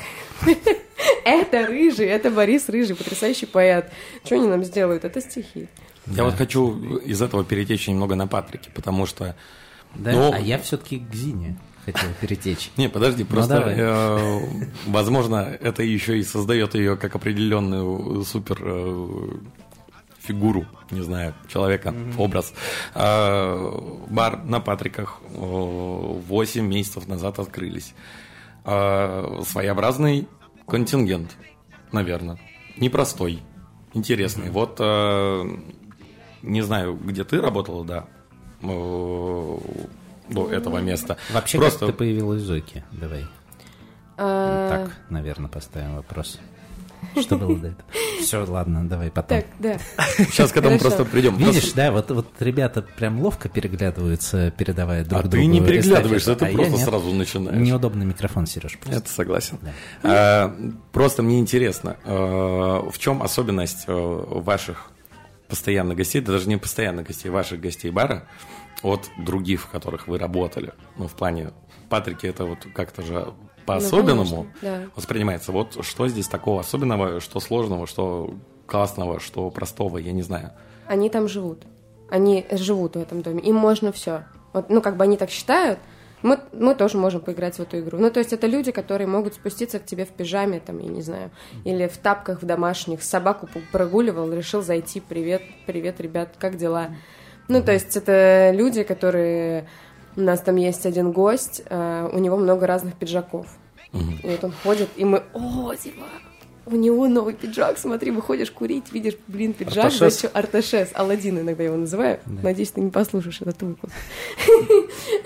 Это Рыжий, это Борис Рыжий, потрясающий поэт. Что они нам сделают? Это стихи. Я вот хочу из этого перетечь немного на Патрике, потому что... Да, Ну- а я все-таки к Зине хотел перетечь. Не, подожди, просто, Ну, давай. э, возможно, это еще и создает ее как определенную супер э, фигуру, не знаю, человека, образ. А, бар на Патриках 8 месяцев назад открылись. А, Своеобразный контингент, наверное. Непростой, интересный. Вот, э, не знаю, где ты работала, да, э, до этого места. Вообще, Просто как ты появилась в Зойке? Давай. А, Так, наверное, поставим вопрос. Что было до этого? Все, ладно, давай потом. Так, да. сейчас к этому просто придем. Видишь, да, вот, вот ребята прям ловко переглядываются, передавая друг А другу ты не переглядываешься, ты а я просто сразу начинаешь. Неудобный микрофон, Сереж. просто. Это согласен. Да. А, Просто мне интересно, э, в чем особенность ваших постоянных гостей, да даже не постоянных гостей, ваших гостей бара от других, в которых вы работали? Ну, в плане Патрики это вот как-то же по-особенному Ну, конечно, да. воспринимается. Вот что здесь такого особенного, что сложного, что классного, что простого, я не знаю. Они там живут. Они живут в этом доме. Им можно все. Вот, ну, как бы они так считают. Мы, мы тоже можем поиграть в эту игру. Ну, то есть это люди, которые могут спуститься к тебе в пижаме, там, я не знаю, или в тапках в домашних, собаку прогуливал, решил зайти, привет, привет, ребят, как дела? Ну, то есть это люди, которые... У нас там есть один гость, э, у него много разных пиджаков. И вот он ходит, и мы, о, типа, у него новый пиджак, смотри, выходишь курить, видишь, блин, пиджак, Арташес. зачем- Арташес, Алладин иногда его называю. Надеюсь, ты не послушаешь этот выпуск.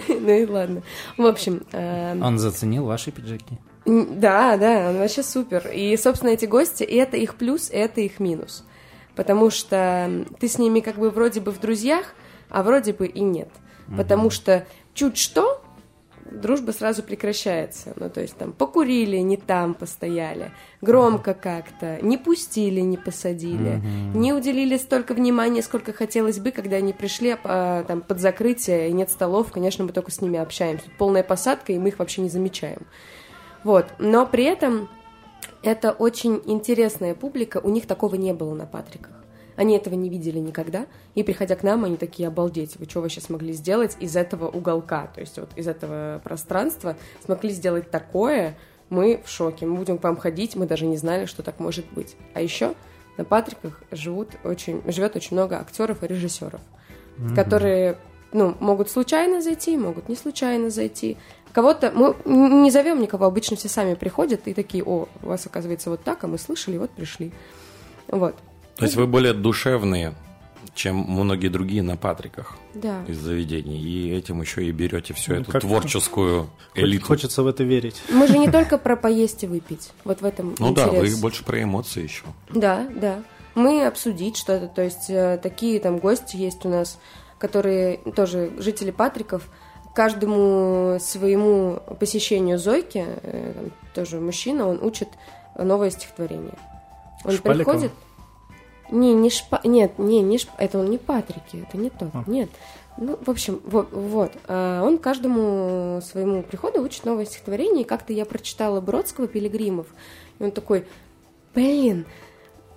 Ну и ладно. В общем, э, Он заценил ваши пиджаки. Да, да, он вообще супер. И, собственно, эти гости, это их плюс, это их минус. Потому что ты с ними как бы вроде бы в друзьях, а вроде бы и нет. Потому что чуть что, дружба сразу прекращается. Ну, то есть там покурили, не там постояли, громко как-то, не пустили, не посадили, не уделили столько внимания, сколько хотелось бы, когда они пришли а, там, под закрытие, и нет столов, конечно, мы только с ними общаемся. Тут полная посадка, и мы их вообще не замечаем. Вот. Но при этом это очень интересная публика, у них такого не было на Патриках. Они этого не видели никогда, и приходя к нам, они такие, обалдеть, вы что вообще смогли сделать из этого уголка, то есть вот из этого пространства смогли сделать такое, мы в шоке, мы будем к вам ходить, мы даже не знали, что так может быть. А еще на Патриках живут очень, живет очень много актеров и режиссеров, mm-hmm. которые ну, могут случайно зайти, могут не случайно зайти. Кого-то мы не зовем никого, обычно все сами приходят и такие, о, у вас оказывается вот так, а мы слышали, вот пришли. Вот. То есть вы более душевные, чем многие другие на Патриках да. из заведений. И этим еще и берете всю ну, эту как творческую элиту. Хочется в это верить. Мы же не только про поесть и выпить. Вот в этом Ну интерес. да, вы больше про эмоции еще. Да, да. Мы обсудить что-то. То есть э, такие там гости есть у нас, которые тоже жители Патриков. Каждому своему посещению Зойки, э, там, тоже мужчина, он учит новое стихотворение. Он Шпаликом? приходит не, не шпа... Нет, не, не шпа... Это он не Патрики, это не тот. А. Нет. Ну, в общем, вот. вот. А он каждому своему приходу учит новое стихотворение. И как-то я прочитала Бродского «Пилигримов». И он такой, блин,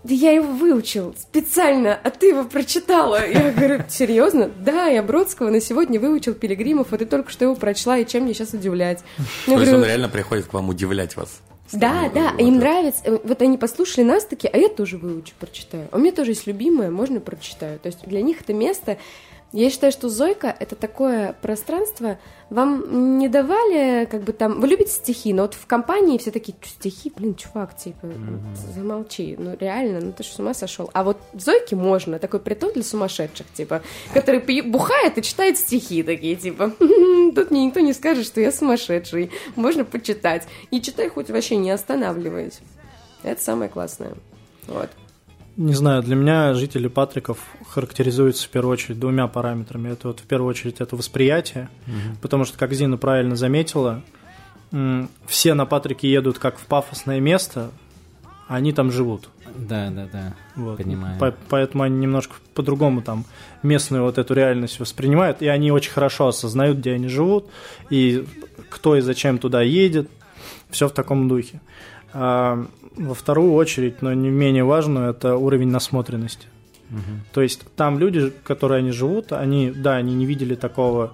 да я его выучил специально, а ты его прочитала. Я говорю, серьезно? Да, я Бродского на сегодня выучил Пилигримов, а ты только что его прочла, и чем мне сейчас удивлять? То есть он реально приходит к вам удивлять вас? Да, да, вот им это. нравится. Э, вот они послушали нас такие, а я тоже выучу, прочитаю. А у меня тоже есть любимое, можно прочитаю. То есть для них это место я считаю, что Зойка — это такое пространство. Вам не давали, как бы там... Вы любите стихи, но вот в компании все такие, стихи, блин, чувак, типа, mm-hmm. замолчи. Ну, реально, ну ты же с ума сошел. А вот в Зойке можно, такой притон для сумасшедших, типа, который бухает и читает стихи такие, типа, тут мне никто не скажет, что я сумасшедший. Можно почитать. И читай хоть вообще не останавливаясь. Это самое классное. Вот. Не знаю, для меня жители Патриков характеризуются в первую очередь двумя параметрами. Это вот в первую очередь это восприятие, угу. потому что, как Зина правильно заметила, все на Патрике едут как в пафосное место, а они там живут. Да, да, да. Вот. Понимаю. По поэтому они немножко по-другому там местную вот эту реальность воспринимают, и они очень хорошо осознают, где они живут, и кто и зачем туда едет. Все в таком духе. А, во вторую очередь, но не менее важную, это уровень насмотренности. Угу. То есть там люди, которые они живут, они, да, они не видели такого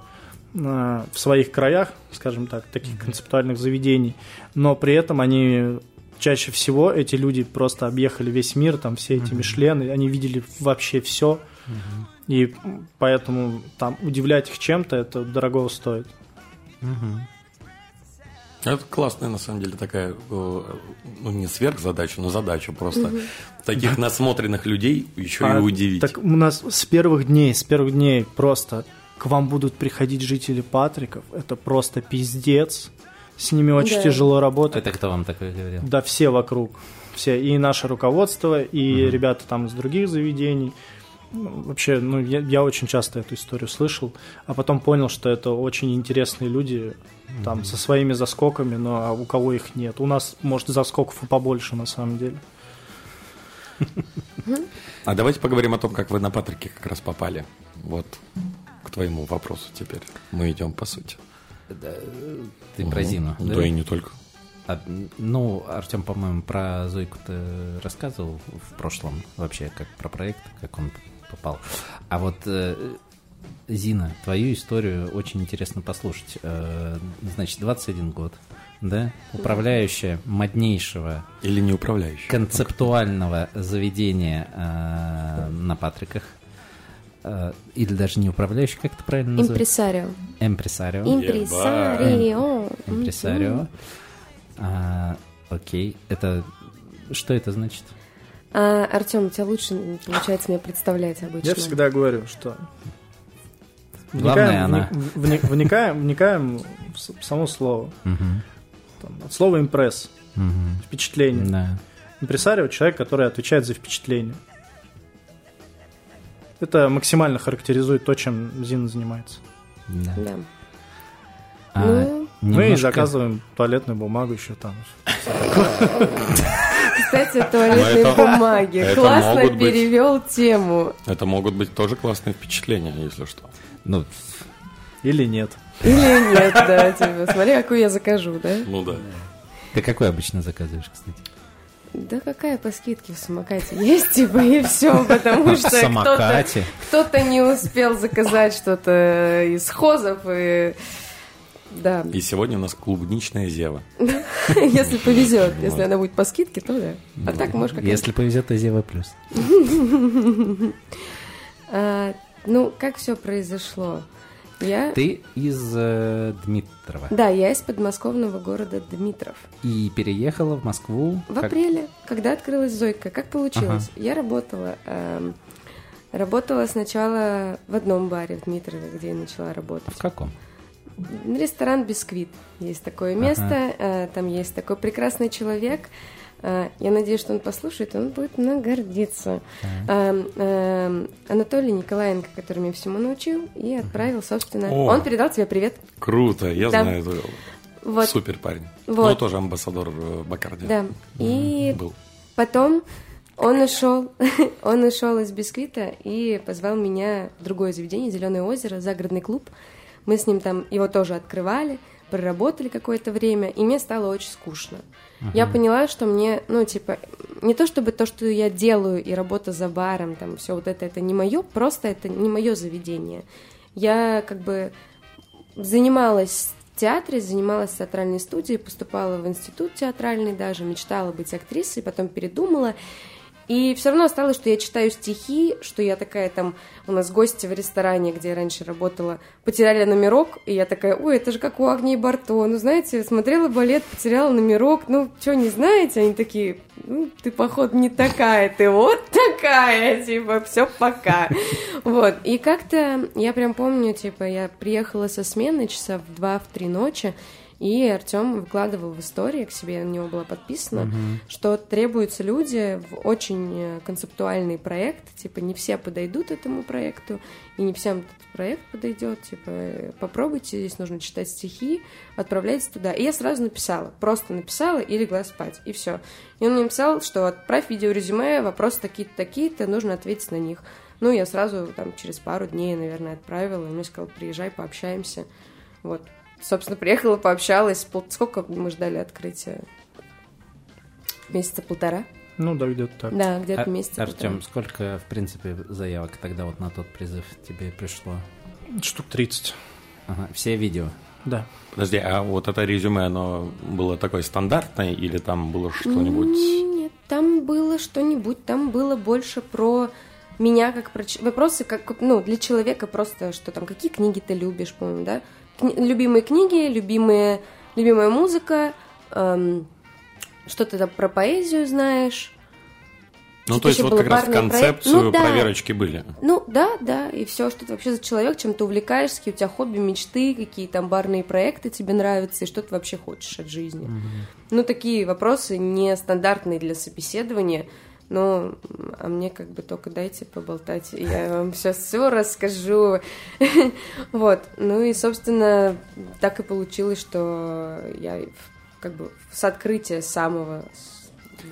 э, в своих краях, скажем так, таких угу. концептуальных заведений, но при этом они чаще всего эти люди просто объехали весь мир, там все эти угу. Мишлены, они видели вообще все, угу. и поэтому там удивлять их чем-то это дорого стоит. Угу. Это классная, на самом деле, такая, э, ну, не сверхзадача, но задача просто. Угу. Таких насмотренных людей еще а, и удивить. Так у нас с первых дней, с первых дней просто к вам будут приходить жители Патриков. Это просто пиздец. С ними очень да. тяжело работать. Это кто вам такое говорил? Да, все вокруг. Все. И наше руководство, и угу. ребята там из других заведений. Ну, вообще, ну, я, я очень часто эту историю слышал, а потом понял, что это очень интересные люди, там, mm-hmm. со своими заскоками, но а у кого их нет. У нас, может, заскоков и побольше, на самом деле. А давайте поговорим о том, как вы на Патрике как раз попали. Вот к твоему вопросу теперь. Мы идем по сути. Ты про Зину, да? Да и не только. А, ну, Артем, по-моему, про Зойку ты рассказывал в прошлом вообще, как про проект, как он попал. А вот э, Зина, твою историю очень интересно послушать. Э, значит, 21 год, да? Управляющая моднейшего... Или не управляющая. Концептуального заведения э, на Патриках. Или даже не управляющий, как это правильно называется? Импресарио. Импресарио. Импресарио. Импресарио. А, окей. Это... Что это значит? А, Артем, у тебя лучше получается мне представлять обычно. Я всегда говорю, что Главное, она. Вникаем, вникаем в само слово. Там, от слова импресс. Впечатление. Да. Импресарио – человек, который отвечает за впечатление. Это максимально характеризует то, чем Зина занимается. Да. да. А, ну, Мы немножко... заказываем туалетную бумагу еще там. Кстати, туалетной бумаги. Классно перевел тему. Это могут быть тоже классные впечатления, если что. Ну, или нет. Или нет, да. Типа, смотри, какую я закажу, да? Ну да. Ты какой обычно заказываешь, кстати? Да какая по скидке в самокате есть, типа, и все, потому что кто-то, кто-то не успел заказать что-то из хозов, и Да. И сегодня у нас клубничная зева. Если повезет. Если она будет по скидке, то да. А так, может, как Если повезет, то Зева плюс. А, Ну, как все произошло? Я... Ты из э, Дмитрова Да, я из подмосковного города Дмитров. и переехала в Москву. В как- апреле, когда открылась Зойка, как получилось? Я работала, эм, работала сначала в одном баре в Дмитрове, где я начала работать. В каком? Ресторан «Бисквит». Есть такое место, э, там есть такой прекрасный человек. Э, Я надеюсь, что он послушает, он будет мной гордиться. Эм, эм, Анатолий Николаенко, который меня всему научил, и отправил, собственно... О. Он передал тебе привет. Круто, я Да. знаю этого. Вот. Супер парень. Вот. Ну, тоже амбассадор э, Бакарди. Да. И Был. Потом он ушел, он ушел из бисквита и позвал меня в другое заведение, Зеленое озеро, загородный клуб. Мы с ним там его тоже открывали, проработали какое-то время, и мне стало очень скучно. Я поняла, что мне, ну, типа, не то чтобы то, что я делаю, и работа за баром, там, все вот это, это не мое, просто это не мое заведение. Я как бы занималась в театре, занималась в театральной студии, поступала в институт театральный даже, мечтала быть актрисой, потом передумала. И все равно осталось, что я читаю стихи, что я такая там, у нас гости в ресторане, где я раньше работала, потеряли номерок, и я такая, ой, это же как у Агнии Барто, ну, знаете, смотрела балет, потеряла номерок, ну, что, не знаете? Они такие, ну, ты, походу, не такая, ты вот такая, типа, все пока. Вот, и как-то, я прям помню, типа, я приехала со смены часа в 2-3 ночи, и Артем выкладывал в истории, к себе на него было подписано, что требуются люди в очень э, концептуальный проект, типа не все подойдут этому проекту, и не всем этот проект подойдет, типа э, попробуйте, здесь нужно читать стихи, отправляйтесь туда. И я сразу написала, просто написала и легла спать, и все. И он мне написал, что отправь видеорезюме, вопросы такие-то, такие-то, нужно ответить на них. Ну, я сразу там через пару дней, наверное, отправила, и мне сказал, приезжай, пообщаемся. Вот, собственно, приехала, пообщалась. Пол- Сколько мы ждали открытия? Месяца полтора? Ну да, где-то так. Да, где-то А- месяца Артем, полтора. сколько, в принципе, заявок тогда вот на тот призыв тебе пришло? Штук 30. Ага, все видео. Да. Подожди, а вот это резюме, оно было такое стандартное или там было что-нибудь? Нет, там было что-нибудь, там было больше про меня как про... Вопросы, как, ну, для человека просто, что там, какие книги ты любишь, по-моему, да? Кни- Любимые книги, любимые, любимая музыка, эм, что ты там про поэзию знаешь. Ну, Что-то то есть вот как раз барный проект. концепцию Ну, да. проверочки были. Ну, да, да, и все, что ты вообще за человек, чем ты увлекаешься, какие у тебя хобби, мечты, какие там барные проекты тебе нравятся, и что ты вообще хочешь от жизни. Ну, такие вопросы нестандартные для собеседования, но а мне как бы только дайте поболтать, и я вам сейчас все расскажу. Вот, ну и, собственно, так и получилось, что я как бы с открытия самого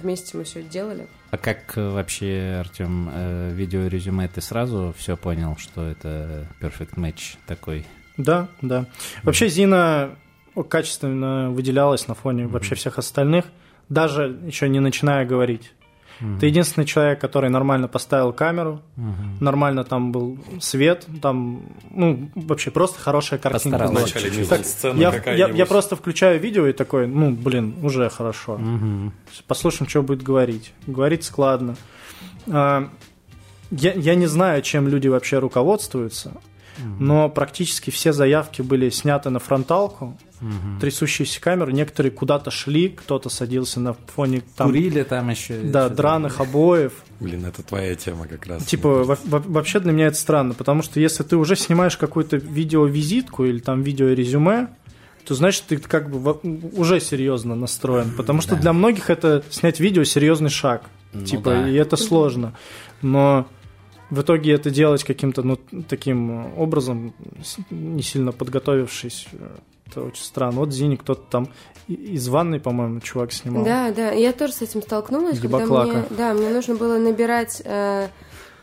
вместе мы все делали. А как э, вообще, Артем, э, видеорезюме ты сразу все понял, что это perfect match такой? Да, да. Вообще Зина качественно выделялась на фоне вообще всех остальных, даже еще не начиная говорить. Ты единственный человек, который нормально поставил камеру, нормально там был свет, там, ну, вообще просто хорошая картинка Так, я, я, я просто включаю видео и такой, ну, блин, уже хорошо. Мгм. Послушаем, что будет говорить. Говорит складно. А, Я, я не знаю, чем люди вообще руководствуются, но практически все заявки были сняты на фронталку, трясущиеся камеры, некоторые куда-то шли, кто-то садился на фоне там, Курили там еще. да, драных обоев. Блин, это твоя тема как раз. Типа, во- во- вообще для меня это странно, потому что если ты уже снимаешь какую-то видеовизитку или там видеорезюме, то значит ты как бы уже серьезно настроен, потому что Да. для многих это снять видео серьезный шаг, Ну типа, да. и это сложно, но в итоге это делать каким-то ну таким образом, не сильно подготовившись, э, это очень странно. Вот Зине кто-то там из ванной, по-моему, чувак снимал. Да, да, я тоже с этим столкнулась, Из когда мне, да, мне нужно было набирать, э,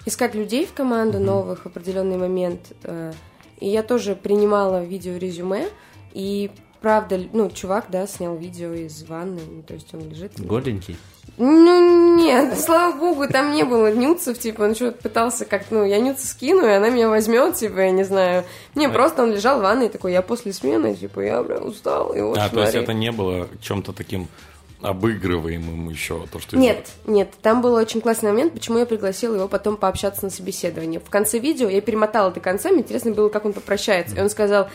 искать людей в команду новых в определенный момент, э, и я тоже принимала видеорезюме, и правда, ну, чувак, да, снял видео из ванны, ну, то есть он лежит. Голенький. Ну, нет, слава богу, там не было нюцев, типа, он что-то пытался как, ну, я нюцы скину, и она меня возьмет, типа, я не знаю. Не, просто он лежал в ванной такой, я после смены, типа, я, бля, устал, и вот А, то есть это не было чем-то таким обыгрываемым еще, то, что... Нет, нет, там был очень классный момент, почему я пригласила его потом пообщаться на собеседовании. В конце видео я перемотала до конца, мне интересно было, как он попрощается. И он сказал,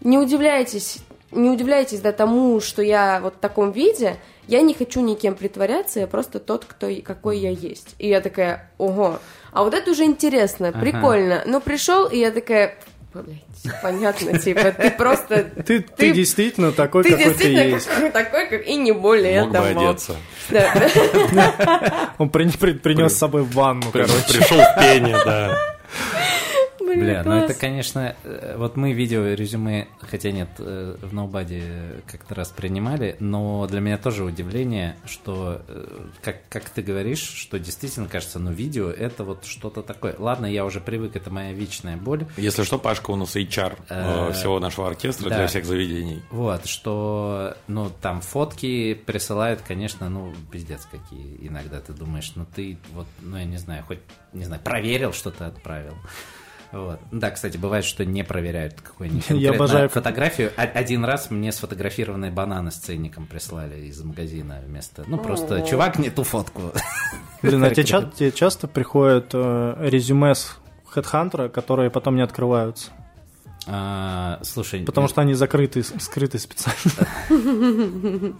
не удивляйтесь, не удивляйтесь да, тому, что я вот в таком виде, я не хочу никем притворяться, я просто тот, кто, какой я есть. И я такая, ого, а вот это уже интересно, Ага. прикольно. Но пришел, и я такая, блядь, понятно, типа, ты просто... Ты, ты, действительно такой, Ты какой ты действительно есть. какой- такой, как и не более Мог бы того. одеться. Да. Он при- при- принес с собой ванну, При- короче. Пришел в пене, да. Блин, Бля, ну это, класс. конечно, э, вот мы видео резюме, хотя нет, э, в ноубаде как-то раз принимали, но для меня тоже удивление, что, э, как, как ты говоришь, что действительно кажется, ну видео это вот что-то такое. Ладно, я уже привык, это моя вечная боль. Если что, Пашка у нас HR всего нашего оркестра да. для всех заведений. Вот, что, ну, там фотки присылают, конечно, ну, пиздец какие. Иногда ты думаешь, ну, ты вот, ну, я не знаю, хоть, не знаю, проверил, что ты отправил. Вот. Да, кстати, бывает, что не проверяют какую-нибудь Я обожаю- фотографию. Один раз мне сфотографированные бананы с ценником прислали из магазина вместо... Ну, просто, чувак, не ту фотку. Блин, а тебе часто приходят э, резюме с HeadHunter, которые потом не открываются? А, слушай, Потому что они закрыты, скрыты специально.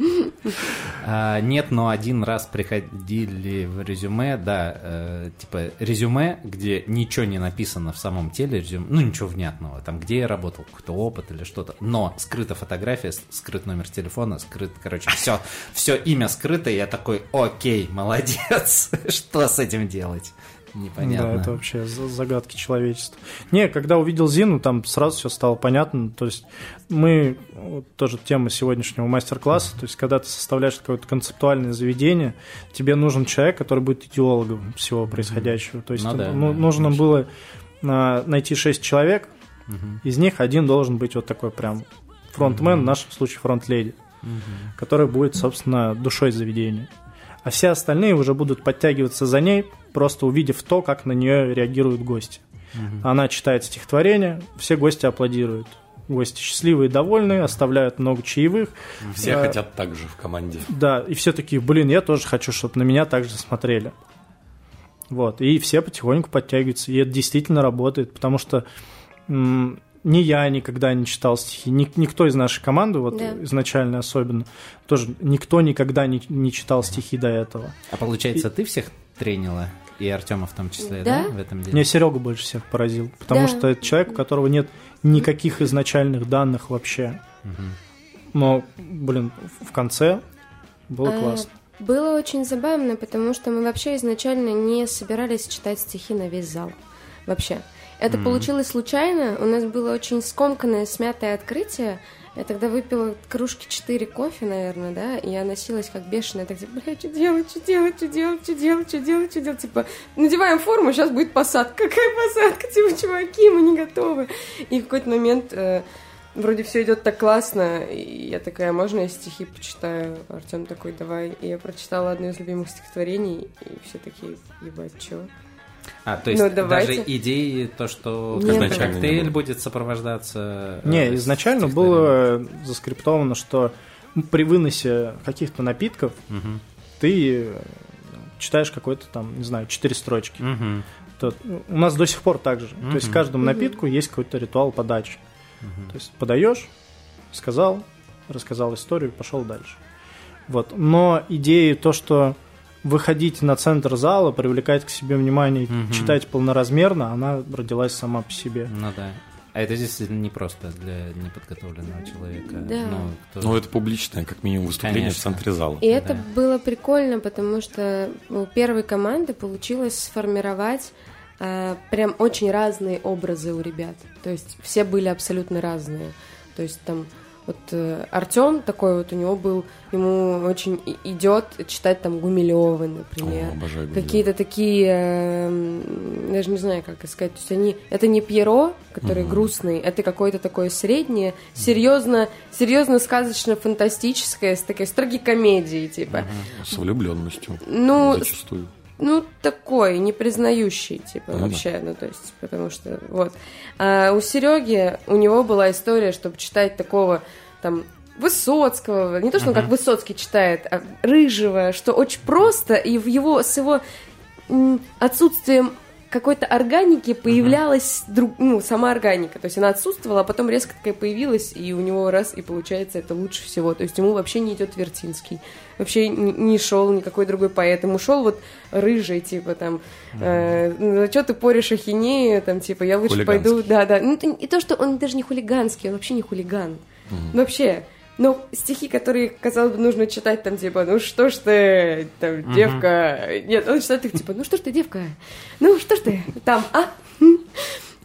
А, нет, но один раз приходили в резюме, да, э, типа резюме, где ничего не написано в самом теле, резюме, ну ничего внятного, там где я работал, какой-то опыт или что-то, но скрыта фотография, скрыт номер телефона, скрыт, короче, все, все имя скрыто, я такой, окей, молодец, что с этим делать? Непонятно. Да, это вообще за- загадки человечества. Не, когда увидел Зину, там сразу все стало понятно. То есть мы, вот тоже тема сегодняшнего мастер-класса, то есть когда ты составляешь какое-то концептуальное заведение, тебе нужен человек, который будет идеологом всего происходящего. То есть Ну да, ну, да, нужно конечно. было а, найти шесть человек, из них один должен быть вот такой прям фронтмен, в нашем случае фронт-леди, который будет, собственно, душой заведения. А все остальные уже будут подтягиваться за ней, просто увидев то, как на нее реагируют гости. Она читает стихотворение, все гости аплодируют. Гости счастливые, довольные, оставляют много чаевых. Все А, хотят так же в команде. Да, и все такие, блин, я тоже хочу, чтобы на меня так же смотрели. Вот, и все потихоньку подтягиваются, и это действительно работает, потому что м, ни я никогда не читал стихи, ни- никто из нашей команды, вот Да. изначально особенно, тоже никто никогда не, не читал стихи до этого. А получается, ты всех тренила, и Артема в том числе, Да. да, в этом деле? Меня Серега больше всех поразил, потому Да. что это человек, у которого нет никаких изначальных данных вообще. Но, блин, в конце было А, классно. Было очень забавно, потому что мы вообще изначально не собирались читать стихи на весь зал. Вообще. Это получилось случайно. У нас было очень скомканное, смятое открытие. Я тогда выпила кружки 4 кофе, наверное, да, и я носилась как бешеная, так типа, бля, что делать, что делать, что делать, что делать, что делать, что делать, типа, надеваем форму, сейчас будет посадка. Какая посадка, типа, чуваки, мы не готовы. И в какой-то момент э, вроде все идет так классно, и я такая, можно я стихи почитаю? Артем такой, давай. И я прочитала одно из любимых стихотворений, и все такие, ебать, чё? А, то есть Ну, давайте. даже идеи, то, что коктейль Не будет сопровождаться... э, Не, изначально было заскриптовано, что при выносе каких-то напитков Мгм. ты э, читаешь какой-то там, не знаю, четыре строчки. Мгм. То- у нас до сих пор так же. То есть каждому напитку есть какой-то ритуал подачи. То есть подаешь, сказал, рассказал историю, пошел дальше. Вот. Но идея то, что выходить на центр зала, привлекать к себе внимание, Мгм. читать полноразмерно, она родилась сама по себе. Ну да. А это действительно непросто для неподготовленного человека. Да. Ну, кто- Ну, это публичное, как минимум, выступление Конечно. в центре зала. И это Да. было прикольно, потому что у первой команды получилось сформировать а, прям очень разные образы у ребят. То есть все были абсолютно разные. То есть там Вот э, Артем такой вот у него был, ему очень идет читать там Гумилева, например. О, обожаю. Какие-то такие, э, даже не знаю, как сказать, то есть они, это не Пьеро, который грустный, это какое-то такое среднее, серьезно, серьезно сказочно-фантастическое, с такой строгой комедией, типа. С влюбленностью. Ну, зачастую. Ну, такой, не признающий, типа, Ну да. вообще, ну, то есть, потому что, вот. А у Сереги, у него была история, чтобы читать такого, там, Высоцкого, не то, что он как Высоцкий читает, а Рыжего, что очень просто, и в его, с его отсутствием какой-то органики появлялась друг, ну, сама органика. То есть она отсутствовала, а потом резко такая появилась, и у него раз, и получается это лучше всего. То есть ему вообще не идет Вертинский. Вообще не, не шел никакой другой поэт. Ему шел вот рыжий, типа там, э, ну, что ты порешь ахинею, там, типа, я лучше пойду. Да, да. Ну, и то, что он даже не хулиганский, он вообще не хулиган. Вообще. Но стихи, которые, казалось бы, нужно читать там, типа, ну что ж ты, там, девка... Нет, он читает их, типа, ну что ж ты, девка? Ну что ж ты, там, а?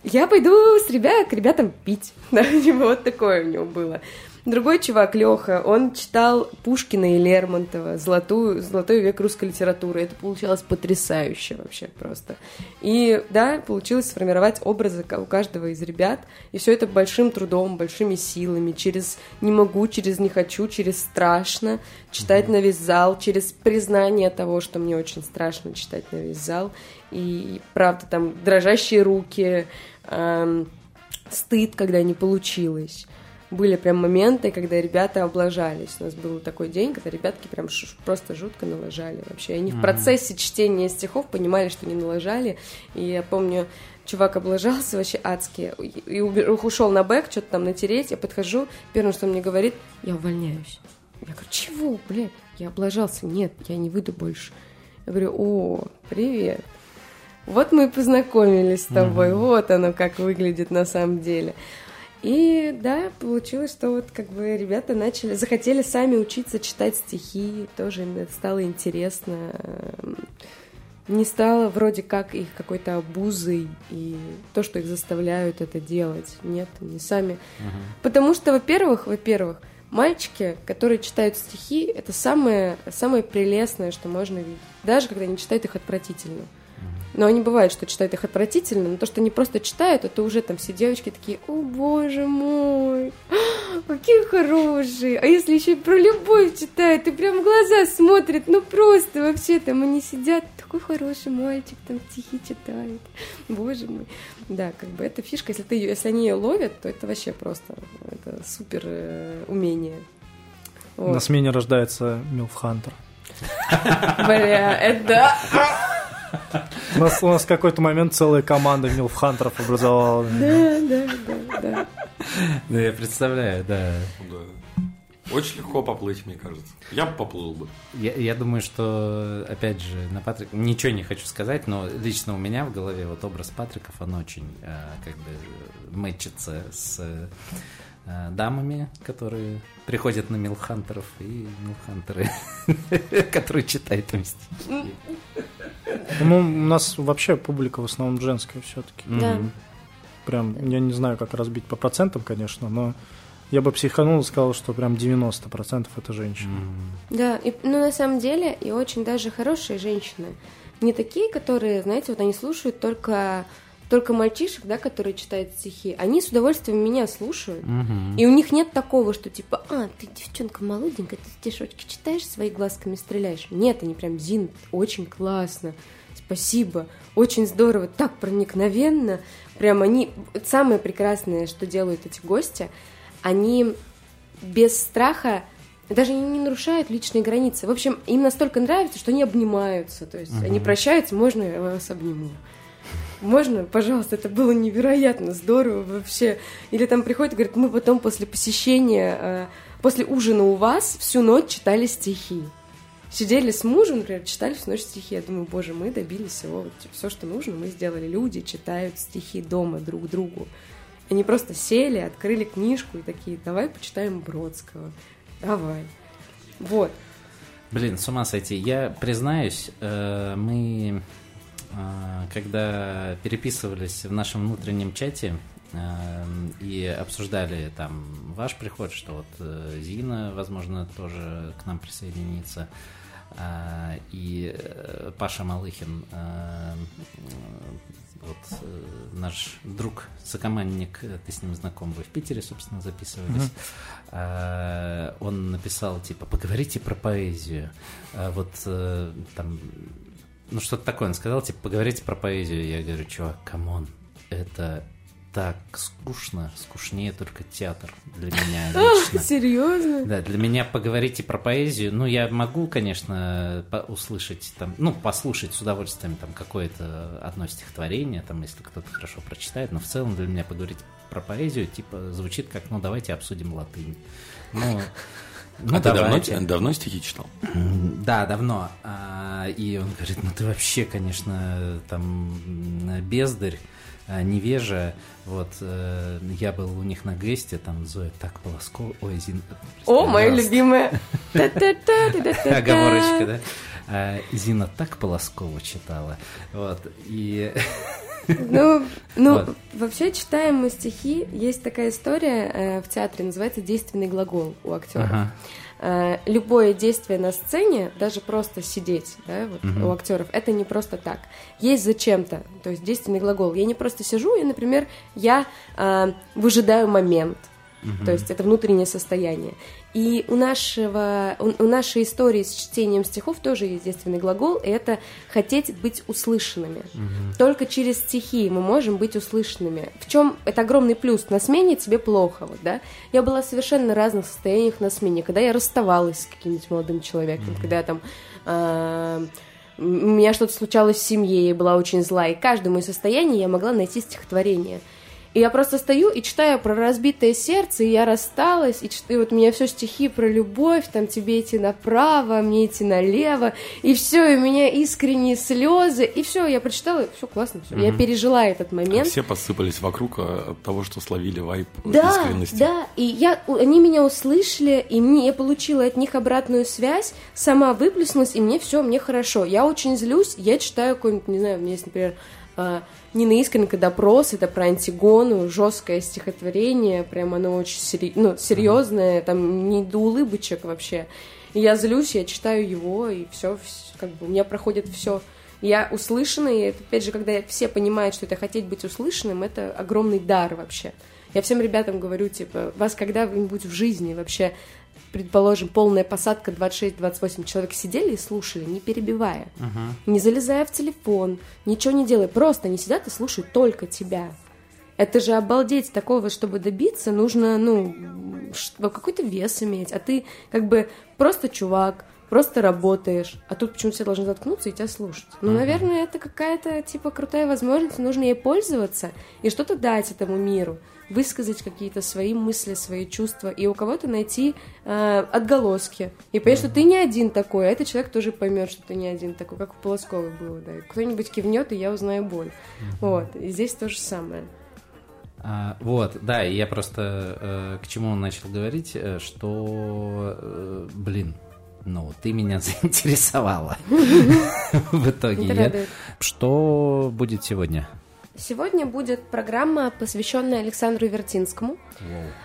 Я пойду с ребят, к ребятам пить. Да, вот такое у него было. Другой чувак, Леха, он читал Пушкина и Лермонтова, золотую, золотой век русской литературы. Это получалось потрясающе вообще просто. И да, получилось сформировать образы у каждого из ребят. И все это большим трудом, большими силами, через не могу, через не хочу, через страшно читать на весь зал, через признание того, что мне очень страшно читать на весь зал. И правда, там дрожащие руки, эм, стыд, когда не получилось. Были прям моменты, когда ребята облажались. У нас был такой день, когда ребятки прям просто жутко налажали вообще. Они в процессе чтения стихов понимали, что не налажали. И я помню, чувак облажался вообще адски. И ушел на бэк, что-то там натереть. Я подхожу, первое, что он мне говорит, я увольняюсь. Я говорю, чего, блядь? Я облажался. Нет, я не выйду больше. Я говорю, о, привет. Вот мы и познакомились с тобой, вот оно как выглядит на самом деле. И да, получилось, что вот как бы ребята начали, захотели сами учиться читать стихи, тоже им это стало интересно. Эм, Не стало вроде как их какой-то обузой и то, что их заставляют это делать. Нет, они сами. Потому что, во-первых, во-первых, мальчики, которые читают стихи, это самое, самое прелестное, что можно видеть. Даже когда они читают их отвратительно. Но они бывают, что читают их отвратительно, но то, что они просто читают, это уже там все девочки такие, о боже мой, какие хорошие. А если еще и про любовь читают, и прям в глаза смотрят, ну просто вообще там они сидят, такой хороший мальчик, там стихи читает. Боже мой. Да, как бы это фишка, если, ты, если они ее ловят, то это вообще просто это супер э, умение. Вот. На смене рождается Милф Хантер. Бля, это... У нас, у нас в какой-то момент целая команда Милф Хантеров образовалась. Да, да, да, да. Да, я представляю, да. Да. Очень легко поплыть, мне кажется. Я бы поплыл бы. Я, я думаю, что, опять же, на Патрик... Ничего не хочу сказать, но лично у меня в голове вот образ Патриков, он очень э, как бы мэчится с э, дамами, которые приходят на Милхантеров, и Милхантеры, которые читают им стихи. Ну, у нас вообще публика в основном женская все-таки. Да. Прям, я не знаю, как разбить по процентам, конечно, но я бы психанул и сказал, что прям 90% это женщины. Да, и, ну на самом деле и очень даже хорошие женщины. Не такие, которые, знаете, вот они слушают только, только мальчишек, да, которые читают стихи. Они с удовольствием меня слушают. И у них нет такого, что типа, а, ты девчонка молоденькая, ты стишочки читаешь, свои глазками стреляешь. Нет, они прям, Зин, очень классно, спасибо, очень здорово, так проникновенно. Прям они, самое прекрасное, что делают эти гости, они без страха даже не, не нарушают личные границы. В общем, им настолько нравится, что они обнимаются. То есть они прощаются, можно я вас обниму? Можно, пожалуйста, это было невероятно здорово вообще. Или там приходит и говорит, мы потом после посещения, э, после ужина у вас всю ночь читали стихи. Сидели с мужем, например, читали всю ночь стихи. Я думаю, боже, мы добились всего, все, что нужно, мы сделали. Люди читают стихи дома друг другу. Они просто сели, открыли книжку и такие, давай почитаем Бродского. Давай. Вот. Блин, с ума сойти. Я признаюсь, э, мы, когда переписывались в нашем внутреннем чате, и обсуждали там ваш приход, что вот э, Зина, возможно, тоже к нам присоединится. А, и э, Паша Малыхин, э, вот наш друг, сокомандник, ты с ним знаком, вы в Питере, собственно, записывались. Mm-hmm. Он написал, типа, поговорите про поэзию. А вот там, ну что-то такое он сказал, типа, поговорите про поэзию. Я говорю, чувак, come on, это так скучно, скучнее только театр для меня лично. Серьезно? Да, для меня поговорите про поэзию, ну, я могу, конечно, услышать, там, ну, послушать с удовольствием там какое-то одно стихотворение, там, если кто-то хорошо прочитает, но в целом для меня поговорить про поэзию, типа, звучит как, ну, давайте обсудим латынь. Ну, ну, а ты давно, давно стихи читал? Да, давно. А, и он говорит, ну ты вообще, конечно, там бездарь. А, невежа. Вот э, я был у них на гесте, там Зоя так Полоскова. Ой, Зин. О, моя любимая. Оговорочка, да? А, Зина так Полоскова читала. Вот. И ну, ну вот. вообще читаем мы стихи. Есть такая история э, в театре, называется действенный глагол у актера. Ага. Э, любое действие на сцене, даже просто сидеть, да, вот угу. у актеров, это не просто так. Есть зачем-то, то есть действенный глагол. Я не просто сижу, я, например, я э, выжидаю момент. Угу. То есть это внутреннее состояние. И у нашего, у, у нашей истории с чтением стихов тоже есть естественный глагол, и это хотеть быть услышанными. Угу. Только через стихи мы можем быть услышанными. В чем это огромный плюс? На смене тебе плохо, вот, да? Я была в совершенно разных состояниях на смене, когда я расставалась с каким-нибудь молодым человеком, угу. когда я там э, у меня что-то случалось в семье, я была очень зла, и каждому из состояний я могла найти стихотворение. И я просто стою и читаю про разбитое сердце, и я рассталась, и, читаю, и вот у меня все стихи про любовь, там тебе идти направо, мне идти налево, и все, и у меня искренние слезы, и все, я прочитала, все классно, все, mm-hmm. я пережила этот момент. А все посыпались вокруг а, от того, что словили вайп да, искренности. Да, и я, они меня услышали, и мне, я получила от них обратную связь, сама выплеснулась, и мне все, мне хорошо. Я очень злюсь, я читаю какой-нибудь, не знаю, у меня есть, например, а, Нина Искренко «Допрос», это про Антигону, жесткое стихотворение, прям оно очень сери... ну, серьезное, там не до улыбочек вообще. И я злюсь, я читаю его, и все, как бы у меня проходит все. Я услышана, и опять же, когда все понимают, что это хотеть быть услышанным, это огромный дар вообще. Я всем ребятам говорю, типа, вас когда-нибудь в жизни вообще предположим, полная посадка 26-28 человек сидели и слушали, не перебивая, uh-huh. не залезая в телефон, ничего не делая, просто они сидят и слушают только тебя. Это же обалдеть такого, чтобы добиться, нужно, ну, какой-то вес иметь, а ты как бы просто чувак, просто работаешь, а тут почему-то все должны заткнуться и тебя слушать. Ну, uh-huh. наверное, это какая-то, типа, крутая возможность, нужно ей пользоваться и что-то дать этому миру высказать какие-то свои мысли, свои чувства, и у кого-то найти э, отголоски. И понять, что ты не один такой, а этот человек тоже поймет, что ты не один такой, как у Полосковой было, да. Кто-нибудь кивнет, и я узнаю боль. Вот, и здесь то же самое. А, вот, да, я просто э, к чему начал говорить, э, что, э, блин, ну, ты меня заинтересовала в итоге. Что будет сегодня? Сегодня будет программа, посвященная Александру Вертинскому.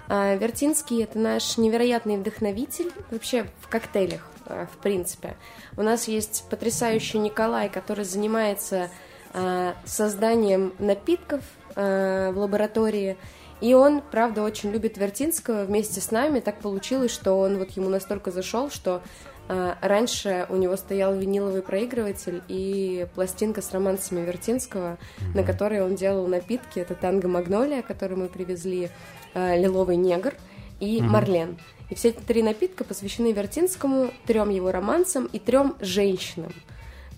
Wow. Вертинский это наш невероятный вдохновитель вообще в коктейлях, а, в принципе. У нас есть потрясающий Николай, который занимается а, созданием напитков а, в лаборатории. И он, правда, очень любит Вертинского вместе с нами. Так получилось, что он вот ему настолько зашел, что а, раньше у него стоял виниловый проигрыватель и пластинка с романсами Вертинского, mm-hmm. на которой он делал напитки. Это танго Магнолия, который мы привезли, а, Лиловый негр и mm-hmm. Марлен. И все эти три напитка посвящены Вертинскому, трем его романсам и трем женщинам.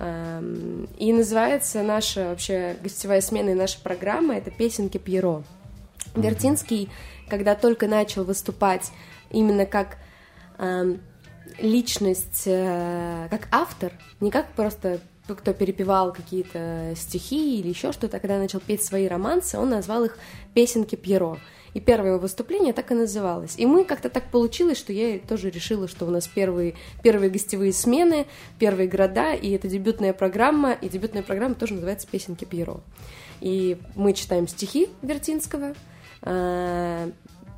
И называется наша вообще гостевая смена и наша программа это песенки Пьеро. Вертинский, когда только начал выступать именно как личность э, как автор, не как просто кто перепевал какие-то стихи или еще что-то, когда начал петь свои романсы, он назвал их «Песенки Пьеро». И первое выступление так и называлось. И мы как-то так получилось, что я тоже решила, что у нас первые, первые гостевые смены, первые города, и это дебютная программа, и дебютная программа тоже называется «Песенки Пьеро». И мы читаем стихи Вертинского, э,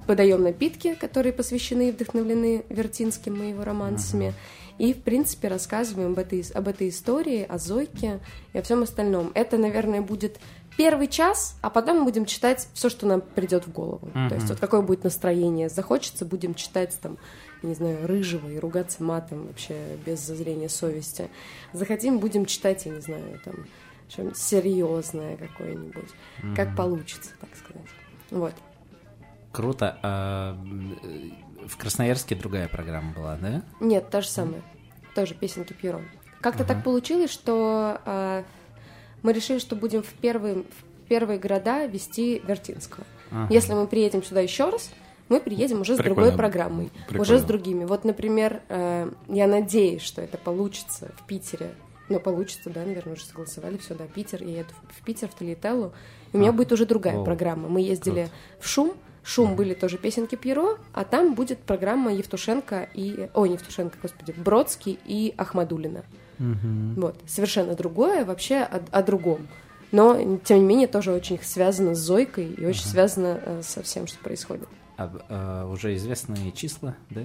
подаем напитки, которые посвящены и вдохновлены Вертинским и его романсами. Uh-huh. И, в принципе, рассказываем об этой, об этой истории, о Зойке и о всем остальном. Это, наверное, будет первый час, а потом мы будем читать все, что нам придет в голову. Uh-huh. То есть вот какое будет настроение. Захочется, будем читать там, не знаю, рыжего и ругаться матом вообще без зазрения совести. Захотим, будем читать, я не знаю, там что-нибудь серьезное какое-нибудь. Uh-huh. Как получится, так сказать. Вот. Круто. А в Красноярске другая программа была, да? Нет, та же самая. Тоже песенки Пьеро. Как-то ага. так получилось, что э, мы решили, что будем в первые, в первые города вести Вертинского. Ага. Если мы приедем сюда еще раз, мы приедем уже с Прикольно. другой программой, Прикольно. уже с другими. Вот, например, э, я надеюсь, что это получится в Питере. Ну, получится, да, наверное, уже согласовали все, да, Питер. Я еду в Питер, в Талителлу. И у меня а. будет уже другая О. программа. Мы ездили Круто. в Шум, Шум были тоже песенки Пьеро, а там будет программа Евтушенко и... Ой, не Евтушенко, господи, Бродский и Ахмадулина. Угу. Вот, совершенно другое, вообще о, о другом. Но, тем не менее, тоже очень связано с Зойкой и очень угу. связано э, со всем, что происходит. А, а уже известные числа, да?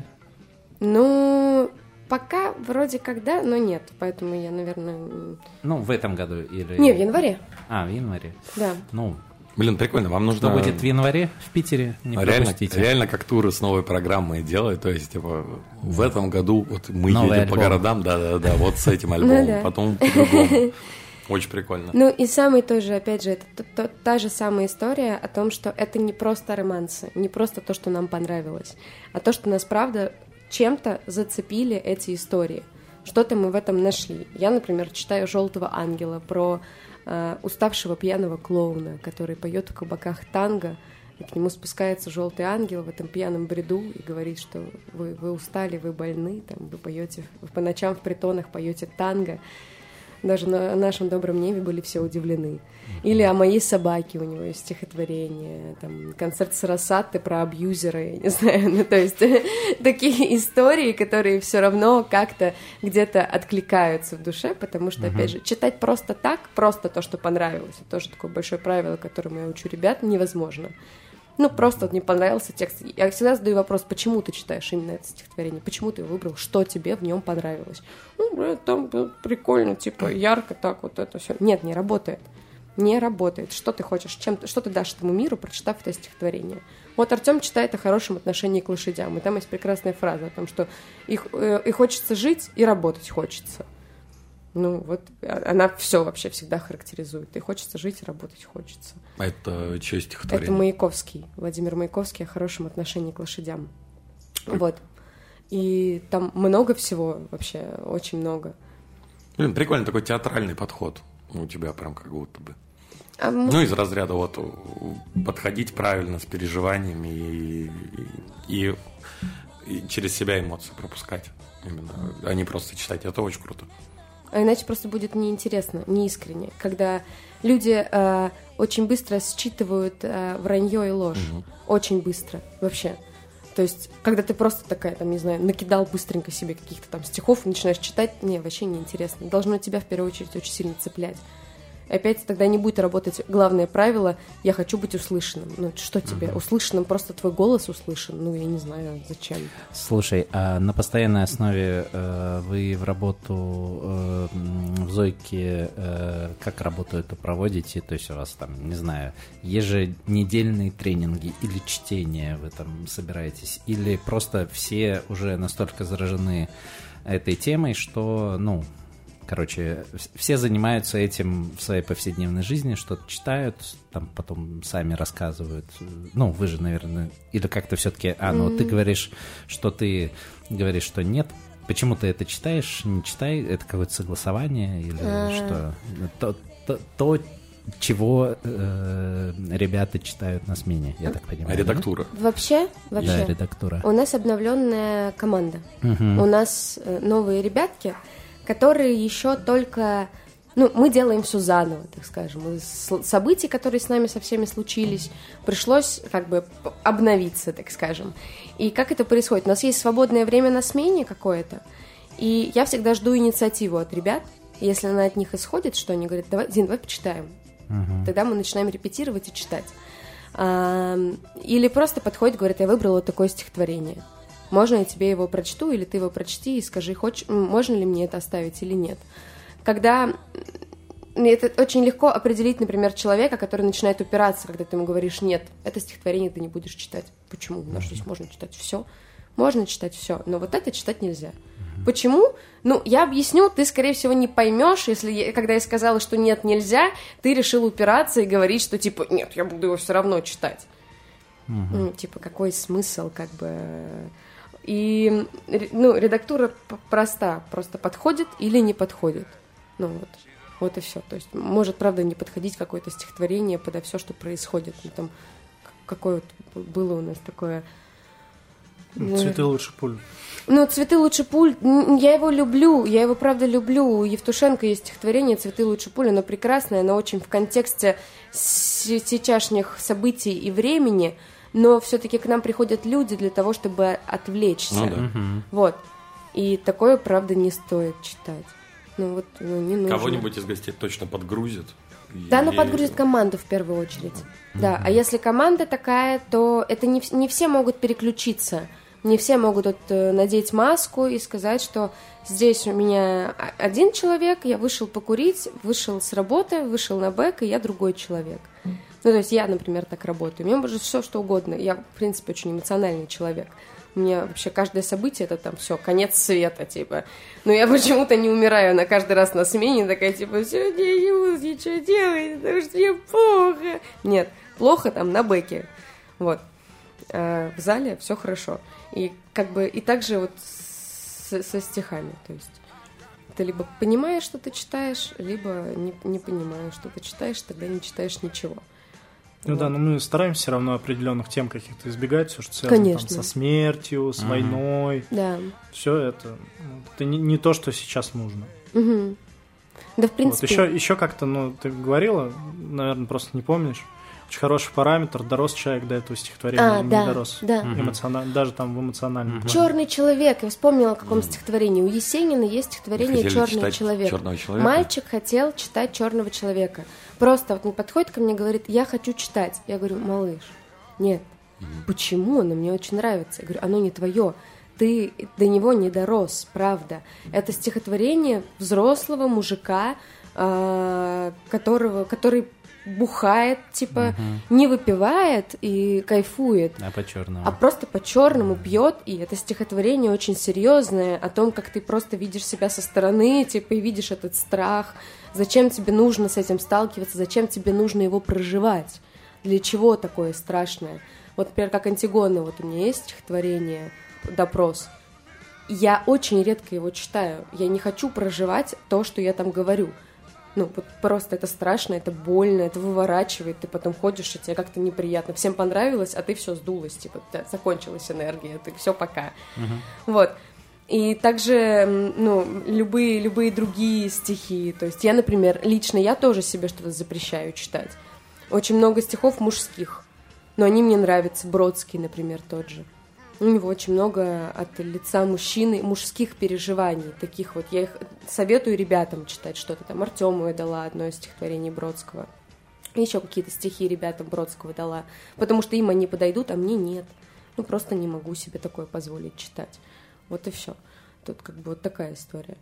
Ну, пока вроде как да, но нет, поэтому я, наверное... Ну, в этом году или... Не, в январе. А, в январе. Да. Ну, Блин, прикольно, вам нужно... Что будет в январе в Питере, не реально, пропустите. Реально как туры с новой программой делают, то есть, типа, в этом году вот мы Новый едем альбом. по городам, да-да-да, вот с этим альбомом, ну потом по-другому. Очень прикольно. Ну и самый тоже, опять же, это та же самая история о том, что это не просто романсы, не просто то, что нам понравилось, а то, что нас, правда, чем-то зацепили эти истории. Что-то мы в этом нашли. Я, например, читаю «Желтого ангела» про э, уставшего пьяного клоуна, который поет в кабаках танго, и к нему спускается желтый ангел в этом пьяном бреду и говорит, что вы, вы устали, вы больны, там, вы поете по ночам в притонах поете танго даже на нашем добром небе были все удивлены. Или о моей собаке у него есть стихотворение, там, концерт Сарасаты про абьюзера, я не знаю, ну, то есть такие истории, которые все равно как-то где-то откликаются в душе, потому что, опять же, читать просто так, просто то, что понравилось, это тоже такое большое правило, которому я учу ребят, невозможно. Ну, просто мне понравился текст. Я всегда задаю вопрос, почему ты читаешь именно это стихотворение? Почему ты его выбрал? Что тебе в нем понравилось? Ну, блядь, там прикольно, типа, ярко так вот это все. Нет, не работает. Не работает. Что ты хочешь? Чем, что ты дашь этому миру, прочитав это стихотворение? Вот Артем читает о хорошем отношении к лошадям, и там есть прекрасная фраза о том, что их, э, и хочется жить, и работать хочется. Ну, вот а, она все вообще всегда характеризует. И хочется жить, и работать хочется. А это чье стихотворение? Это Маяковский. Владимир Маяковский о хорошем отношении к лошадям. Вот. И там много всего вообще, очень много. Блин, прикольный такой театральный подход у тебя прям как будто бы. А мы... Ну, из разряда вот подходить правильно с переживаниями и, и, и через себя эмоции пропускать. Именно, а не просто читать. Это очень круто. А иначе просто будет неинтересно, неискренне. Когда люди э, очень быстро считывают э, вранье и ложь. Угу. Очень быстро вообще. То есть, когда ты просто такая, там, не знаю, накидал быстренько себе каких-то там стихов начинаешь читать, не, вообще неинтересно. Должно тебя в первую очередь очень сильно цеплять опять тогда не будет работать главное правило «я хочу быть услышанным». Ну, что тебе? Угу. Услышанным просто твой голос услышан? Ну, я не знаю, зачем. Слушай, а на постоянной основе э, вы в работу э, в Зойке э, как работу эту проводите? То есть у вас там, не знаю, еженедельные тренинги или чтение в этом собираетесь? Или просто все уже настолько заражены этой темой, что, ну, Короче, все занимаются этим в своей повседневной жизни, что-то читают, там потом сами рассказывают. Ну, вы же, наверное, или как-то все-таки... А, ну, mm-hmm. ты говоришь, что ты говоришь, что нет. Почему ты это читаешь, не читай? Это какое-то согласование или mm-hmm. что? То, то, то чего э, ребята читают на смене, я так понимаю. Редактура? Да? Вообще, вообще. Да, редактура. У нас обновленная команда. Угу. У нас э, новые ребятки которые еще только... Ну, мы делаем все заново, так скажем. Из событий, которые с нами со всеми случились, пришлось как бы обновиться, так скажем. И как это происходит? У нас есть свободное время на смене какое-то, и я всегда жду инициативу от ребят. Если она от них исходит, что они говорят, давай, Дин, давай почитаем. Угу. Тогда мы начинаем репетировать и читать. Или просто подходит, говорит, я выбрала такое стихотворение. Можно я тебе его прочту, или ты его прочти и скажи, хочешь, можно ли мне это оставить или нет. Когда это очень легко определить, например, человека, который начинает упираться, когда ты ему говоришь, нет, это стихотворение ты не будешь читать. Почему? Потому что здесь можно читать все. Можно читать все, но вот это читать нельзя. Почему? Ну, я объясню, ты, скорее всего, не поймешь, если я, когда я сказала, что нет, нельзя, ты решил упираться и говорить, что типа, нет, я буду его все равно читать. Угу. Ну, типа, какой смысл, как бы. И, ну, редактура проста, просто подходит или не подходит. Ну вот. Вот и все. То есть может, правда, не подходить какое-то стихотворение подо все, что происходит. Ну, там какое вот было у нас такое... Ну, цветы лучше пуль. Ну, цветы лучше пуль. Я его люблю, я его правда люблю. У Евтушенко есть стихотворение Цветы лучше пуль, оно прекрасное, оно очень в контексте сейчасшних событий и времени, но все-таки к нам приходят люди для того, чтобы отвлечься. Ну, да. Вот. И такое, правда, не стоит читать. Ну вот, ну не нужно. Кого-нибудь из гостей точно подгрузит. Да, но подгрузит команду в первую очередь. Mm-hmm. Да, а если команда такая, то это не, не все могут переключиться. Не все могут вот, э, надеть маску и сказать, что здесь у меня один человек, я вышел покурить, вышел с работы, вышел на бэк, и я другой человек. Ну, то есть я, например, так работаю. Мне может все что угодно. Я, в принципе, очень эмоциональный человек. Меня вообще каждое событие это там все, конец света, типа. Но я почему-то не умираю на каждый раз на смене, такая, типа, сегодня я не буду ничего делать, потому что мне плохо. Нет, плохо там на бэке. Вот. А в зале все хорошо. И как бы, и также вот с, со стихами, то есть ты либо понимаешь, что ты читаешь, либо не, не понимаешь, что ты читаешь, тогда не читаешь ничего. Ну вот. да, но мы стараемся все равно определенных тем каких-то избегать, все, что связано Конечно. там, со смертью, с угу. войной. Да. Все это, это не, не то, что сейчас нужно. Угу. Да, в принципе. Вот еще, еще как-то, ну, ты говорила, наверное, просто не помнишь. Очень хороший параметр, дорос человек до этого стихотворения, а, не да, дорос. Да. Эмоционально, даже там в эмоциональном угу. Черный человек. Я вспомнила о каком стихотворении. У Есенина есть стихотворение Черный человек. Черного человека. Мальчик хотел читать черного человека. Просто вот он подходит ко мне и говорит, я хочу читать. Я говорю, малыш, нет. Почему? Оно мне очень нравится. Я говорю, оно не твое. Ты до него не дорос, правда. Это стихотворение взрослого мужика, а, которого, который бухает, типа, угу. не выпивает и кайфует, а по черному, а просто по черному пьет, и это стихотворение очень серьезное о том, как ты просто видишь себя со стороны, типа, и видишь этот страх, зачем тебе нужно с этим сталкиваться, зачем тебе нужно его проживать, для чего такое страшное. Вот, например, как Антигона, вот у меня есть стихотворение «Допрос», я очень редко его читаю, я не хочу проживать то, что я там говорю – ну, просто это страшно, это больно, это выворачивает, ты потом ходишь, и тебе как-то неприятно. Всем понравилось, а ты все сдулась, типа, закончилась энергия, ты все пока. Uh-huh. Вот. И также, ну, любые, любые другие стихи. То есть я, например, лично я тоже себе что-то запрещаю читать. Очень много стихов мужских, но они мне нравятся. Бродский, например, тот же. У него очень много от лица мужчины мужских переживаний, таких вот. Я их советую ребятам читать что-то там. Артему я дала одно из стихотворений Бродского. Еще какие-то стихи ребятам Бродского дала, потому что им они подойдут, а мне нет. Ну, просто не могу себе такое позволить читать. Вот и все. Тут как бы вот такая история.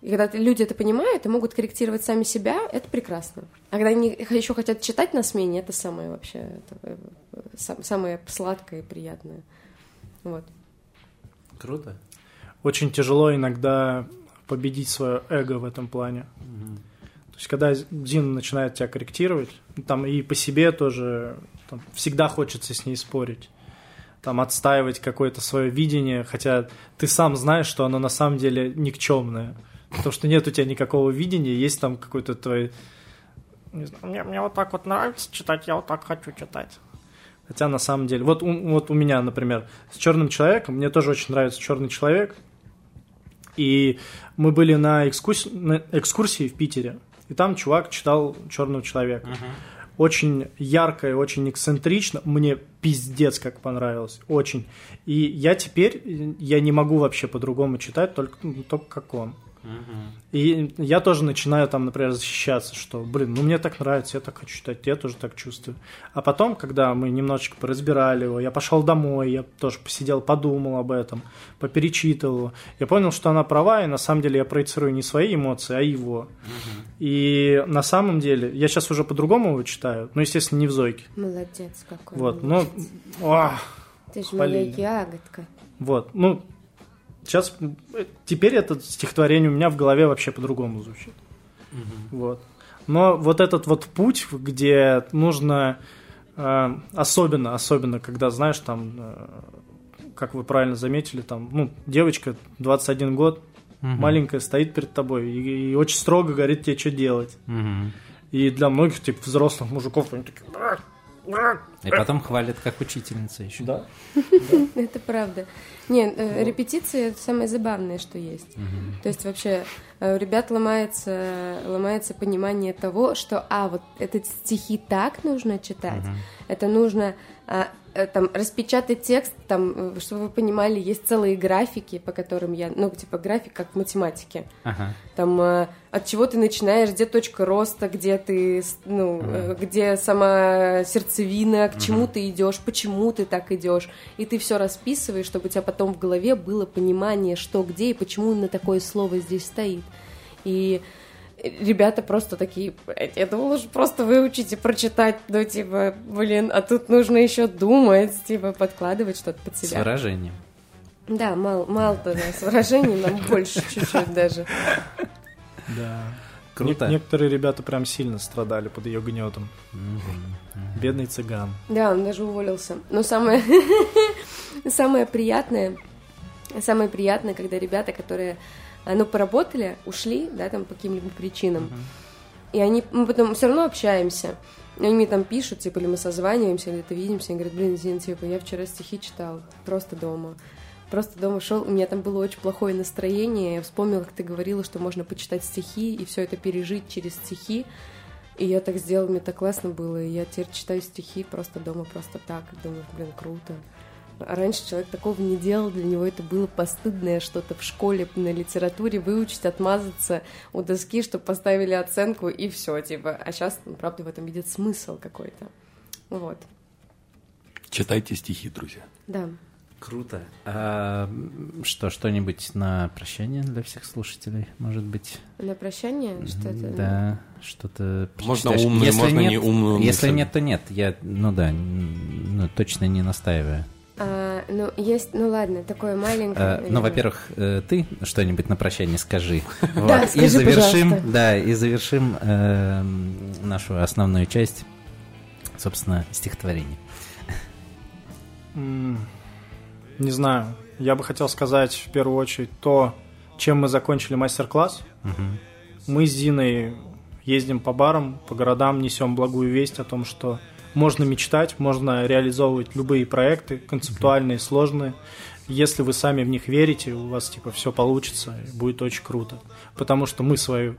И когда люди это понимают и могут корректировать сами себя, это прекрасно. А когда они еще хотят читать на смене, это самое вообще, это э, э, самое сладкое и приятное. Вот. Круто. Очень тяжело иногда победить свое эго в этом плане. Угу. То есть, когда Дин начинает тебя корректировать, там и по себе тоже там, всегда хочется с ней спорить там отстаивать какое-то свое видение, хотя ты сам знаешь, что оно на самом деле никчемное. Потому что нет у тебя никакого видения, есть там какой-то твой... Не знаю, мне, мне вот так вот нравится читать, я вот так хочу читать. Хотя на самом деле, вот, у, вот у меня, например, с черным человеком, мне тоже очень нравится черный человек. И мы были на, экскурс... на экскурсии в Питере, и там чувак читал черного человека. Uh-huh. Очень ярко и очень эксцентрично. Мне пиздец как понравилось. Очень. И я теперь, я не могу вообще по-другому читать, только, ну, только как он. И я тоже начинаю там, например, защищаться, что, блин, ну мне так нравится, я так хочу читать, я тоже так чувствую. А потом, когда мы немножечко поразбирали его, я пошел домой, я тоже посидел, подумал об этом, поперечитывал. Я понял, что она права, и на самом деле я проецирую не свои эмоции, а его. Угу. И на самом деле, я сейчас уже по-другому его читаю, ну, естественно, не в Зойке. Молодец какой. Вот, ну, о, Ты же моя ягодка. Вот, ну, Сейчас, теперь это стихотворение у меня в голове вообще по-другому звучит. Угу. Вот. Но вот этот вот путь, где нужно, э, особенно, особенно, когда, знаешь, там, э, как вы правильно заметили, там, ну, девочка, 21 год, угу. маленькая, стоит перед тобой и, и очень строго говорит тебе, что делать. Угу. И для многих, типа, взрослых мужиков, они такие... И потом хвалят как учительница еще. Да. Это правда. Нет, э, репетиции это самое забавное, что есть. То есть вообще э, у ребят ломается, ломается понимание того, что, а, вот этот стихи так нужно читать, это нужно а, там распечатать текст, там, э, чтобы вы понимали, есть целые графики, по которым я, ну, типа график как в математике. Ага. Там э, от чего ты начинаешь, где точка роста, где ты, ну, ага. где сама сердцевина, к ага. чему ты идешь, почему ты так идешь. И ты все расписываешь, чтобы у тебя потом в голове было понимание, что где и почему на такое слово здесь стоит. И ребята просто такие, я думала, что просто выучить и прочитать, ну, типа, блин, а тут нужно еще думать, типа, подкладывать что-то под себя. С выражением. Да, мало, мало-то, да, с выражением нам больше чуть-чуть даже. Да. Круто. некоторые ребята прям сильно страдали под ее гнетом. Бедный цыган. Да, он даже уволился. Но самое, самое приятное, самое приятное, когда ребята, которые ну, поработали, ушли, да, там по каким-либо причинам, uh-huh. и они, мы потом все равно общаемся, и они мне там пишут, типа, или мы созваниваемся, где-то видимся, и говорят, блин, Зин, типа, я вчера стихи читал, просто дома, просто дома шел, у меня там было очень плохое настроение, я вспомнила, как ты говорила, что можно почитать стихи и все это пережить через стихи, и я так сделала, мне так классно было, и я теперь читаю стихи просто дома, просто так, и думаю, блин, круто. Раньше человек такого не делал, для него это было постыдное что-то в школе на литературе выучить, отмазаться у доски, чтобы поставили оценку и все, типа. А сейчас, ну, правда, в этом видит смысл какой-то. Вот. Читайте стихи, друзья. Да. Круто. А, что, что-нибудь на прощание для всех слушателей, может быть? На прощание? Что-то? Да, что-то Можно умное, если можно нет, не умную Если мысль. нет, то нет. Я, ну да, ну, точно не настаиваю. Ну, есть, ну ладно, такое маленькое. А, ну, во-первых, э, ты что-нибудь на прощание скажи. Вот. Да, скажи, и завершим, пожалуйста. да, и завершим э, нашу основную часть, собственно, стихотворение. Не знаю. Я бы хотел сказать в первую очередь то, чем мы закончили мастер-класс. Угу. Мы с Зиной ездим по барам, по городам, несем благую весть о том, что можно мечтать, можно реализовывать любые проекты, концептуальные, сложные. Если вы сами в них верите, у вас типа все получится, будет очень круто. Потому что мы свою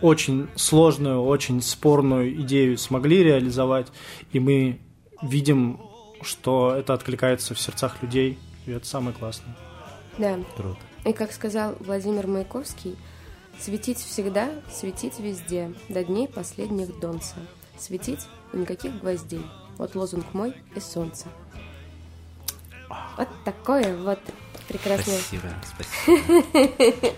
очень сложную, очень спорную идею смогли реализовать, и мы видим, что это откликается в сердцах людей, и это самое классное. Да. Круто. И как сказал Владимир Маяковский, светить всегда, светить везде, до дней последних донца. Светить и никаких гвоздей. Вот лозунг мой и солнце. Вот такое вот прекрасное. Спасибо, спасибо.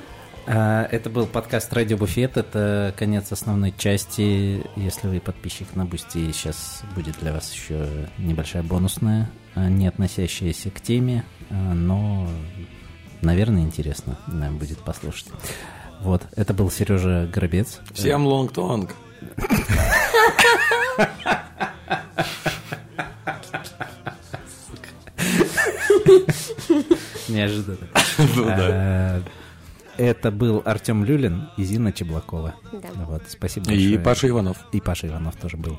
А, это был подкаст Радио Буфет. Это конец основной части. Если вы подписчик на Boosty, сейчас будет для вас еще небольшая бонусная, а, не относящаяся к теме, а, но, наверное, интересно будет послушать. Вот, это был Сережа Горобец. Всем лонг-тонг. Неожиданно. Ну. Э, это был Артем Люлин и Зина Чеблакова. Вот, спасибо большое. И Паша Иванов. И Паша Иванов тоже был.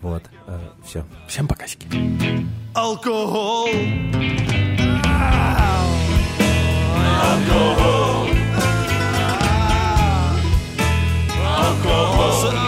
Вот, э, все. Всем покасики. Алкоголь. Алкоголь. Klapper.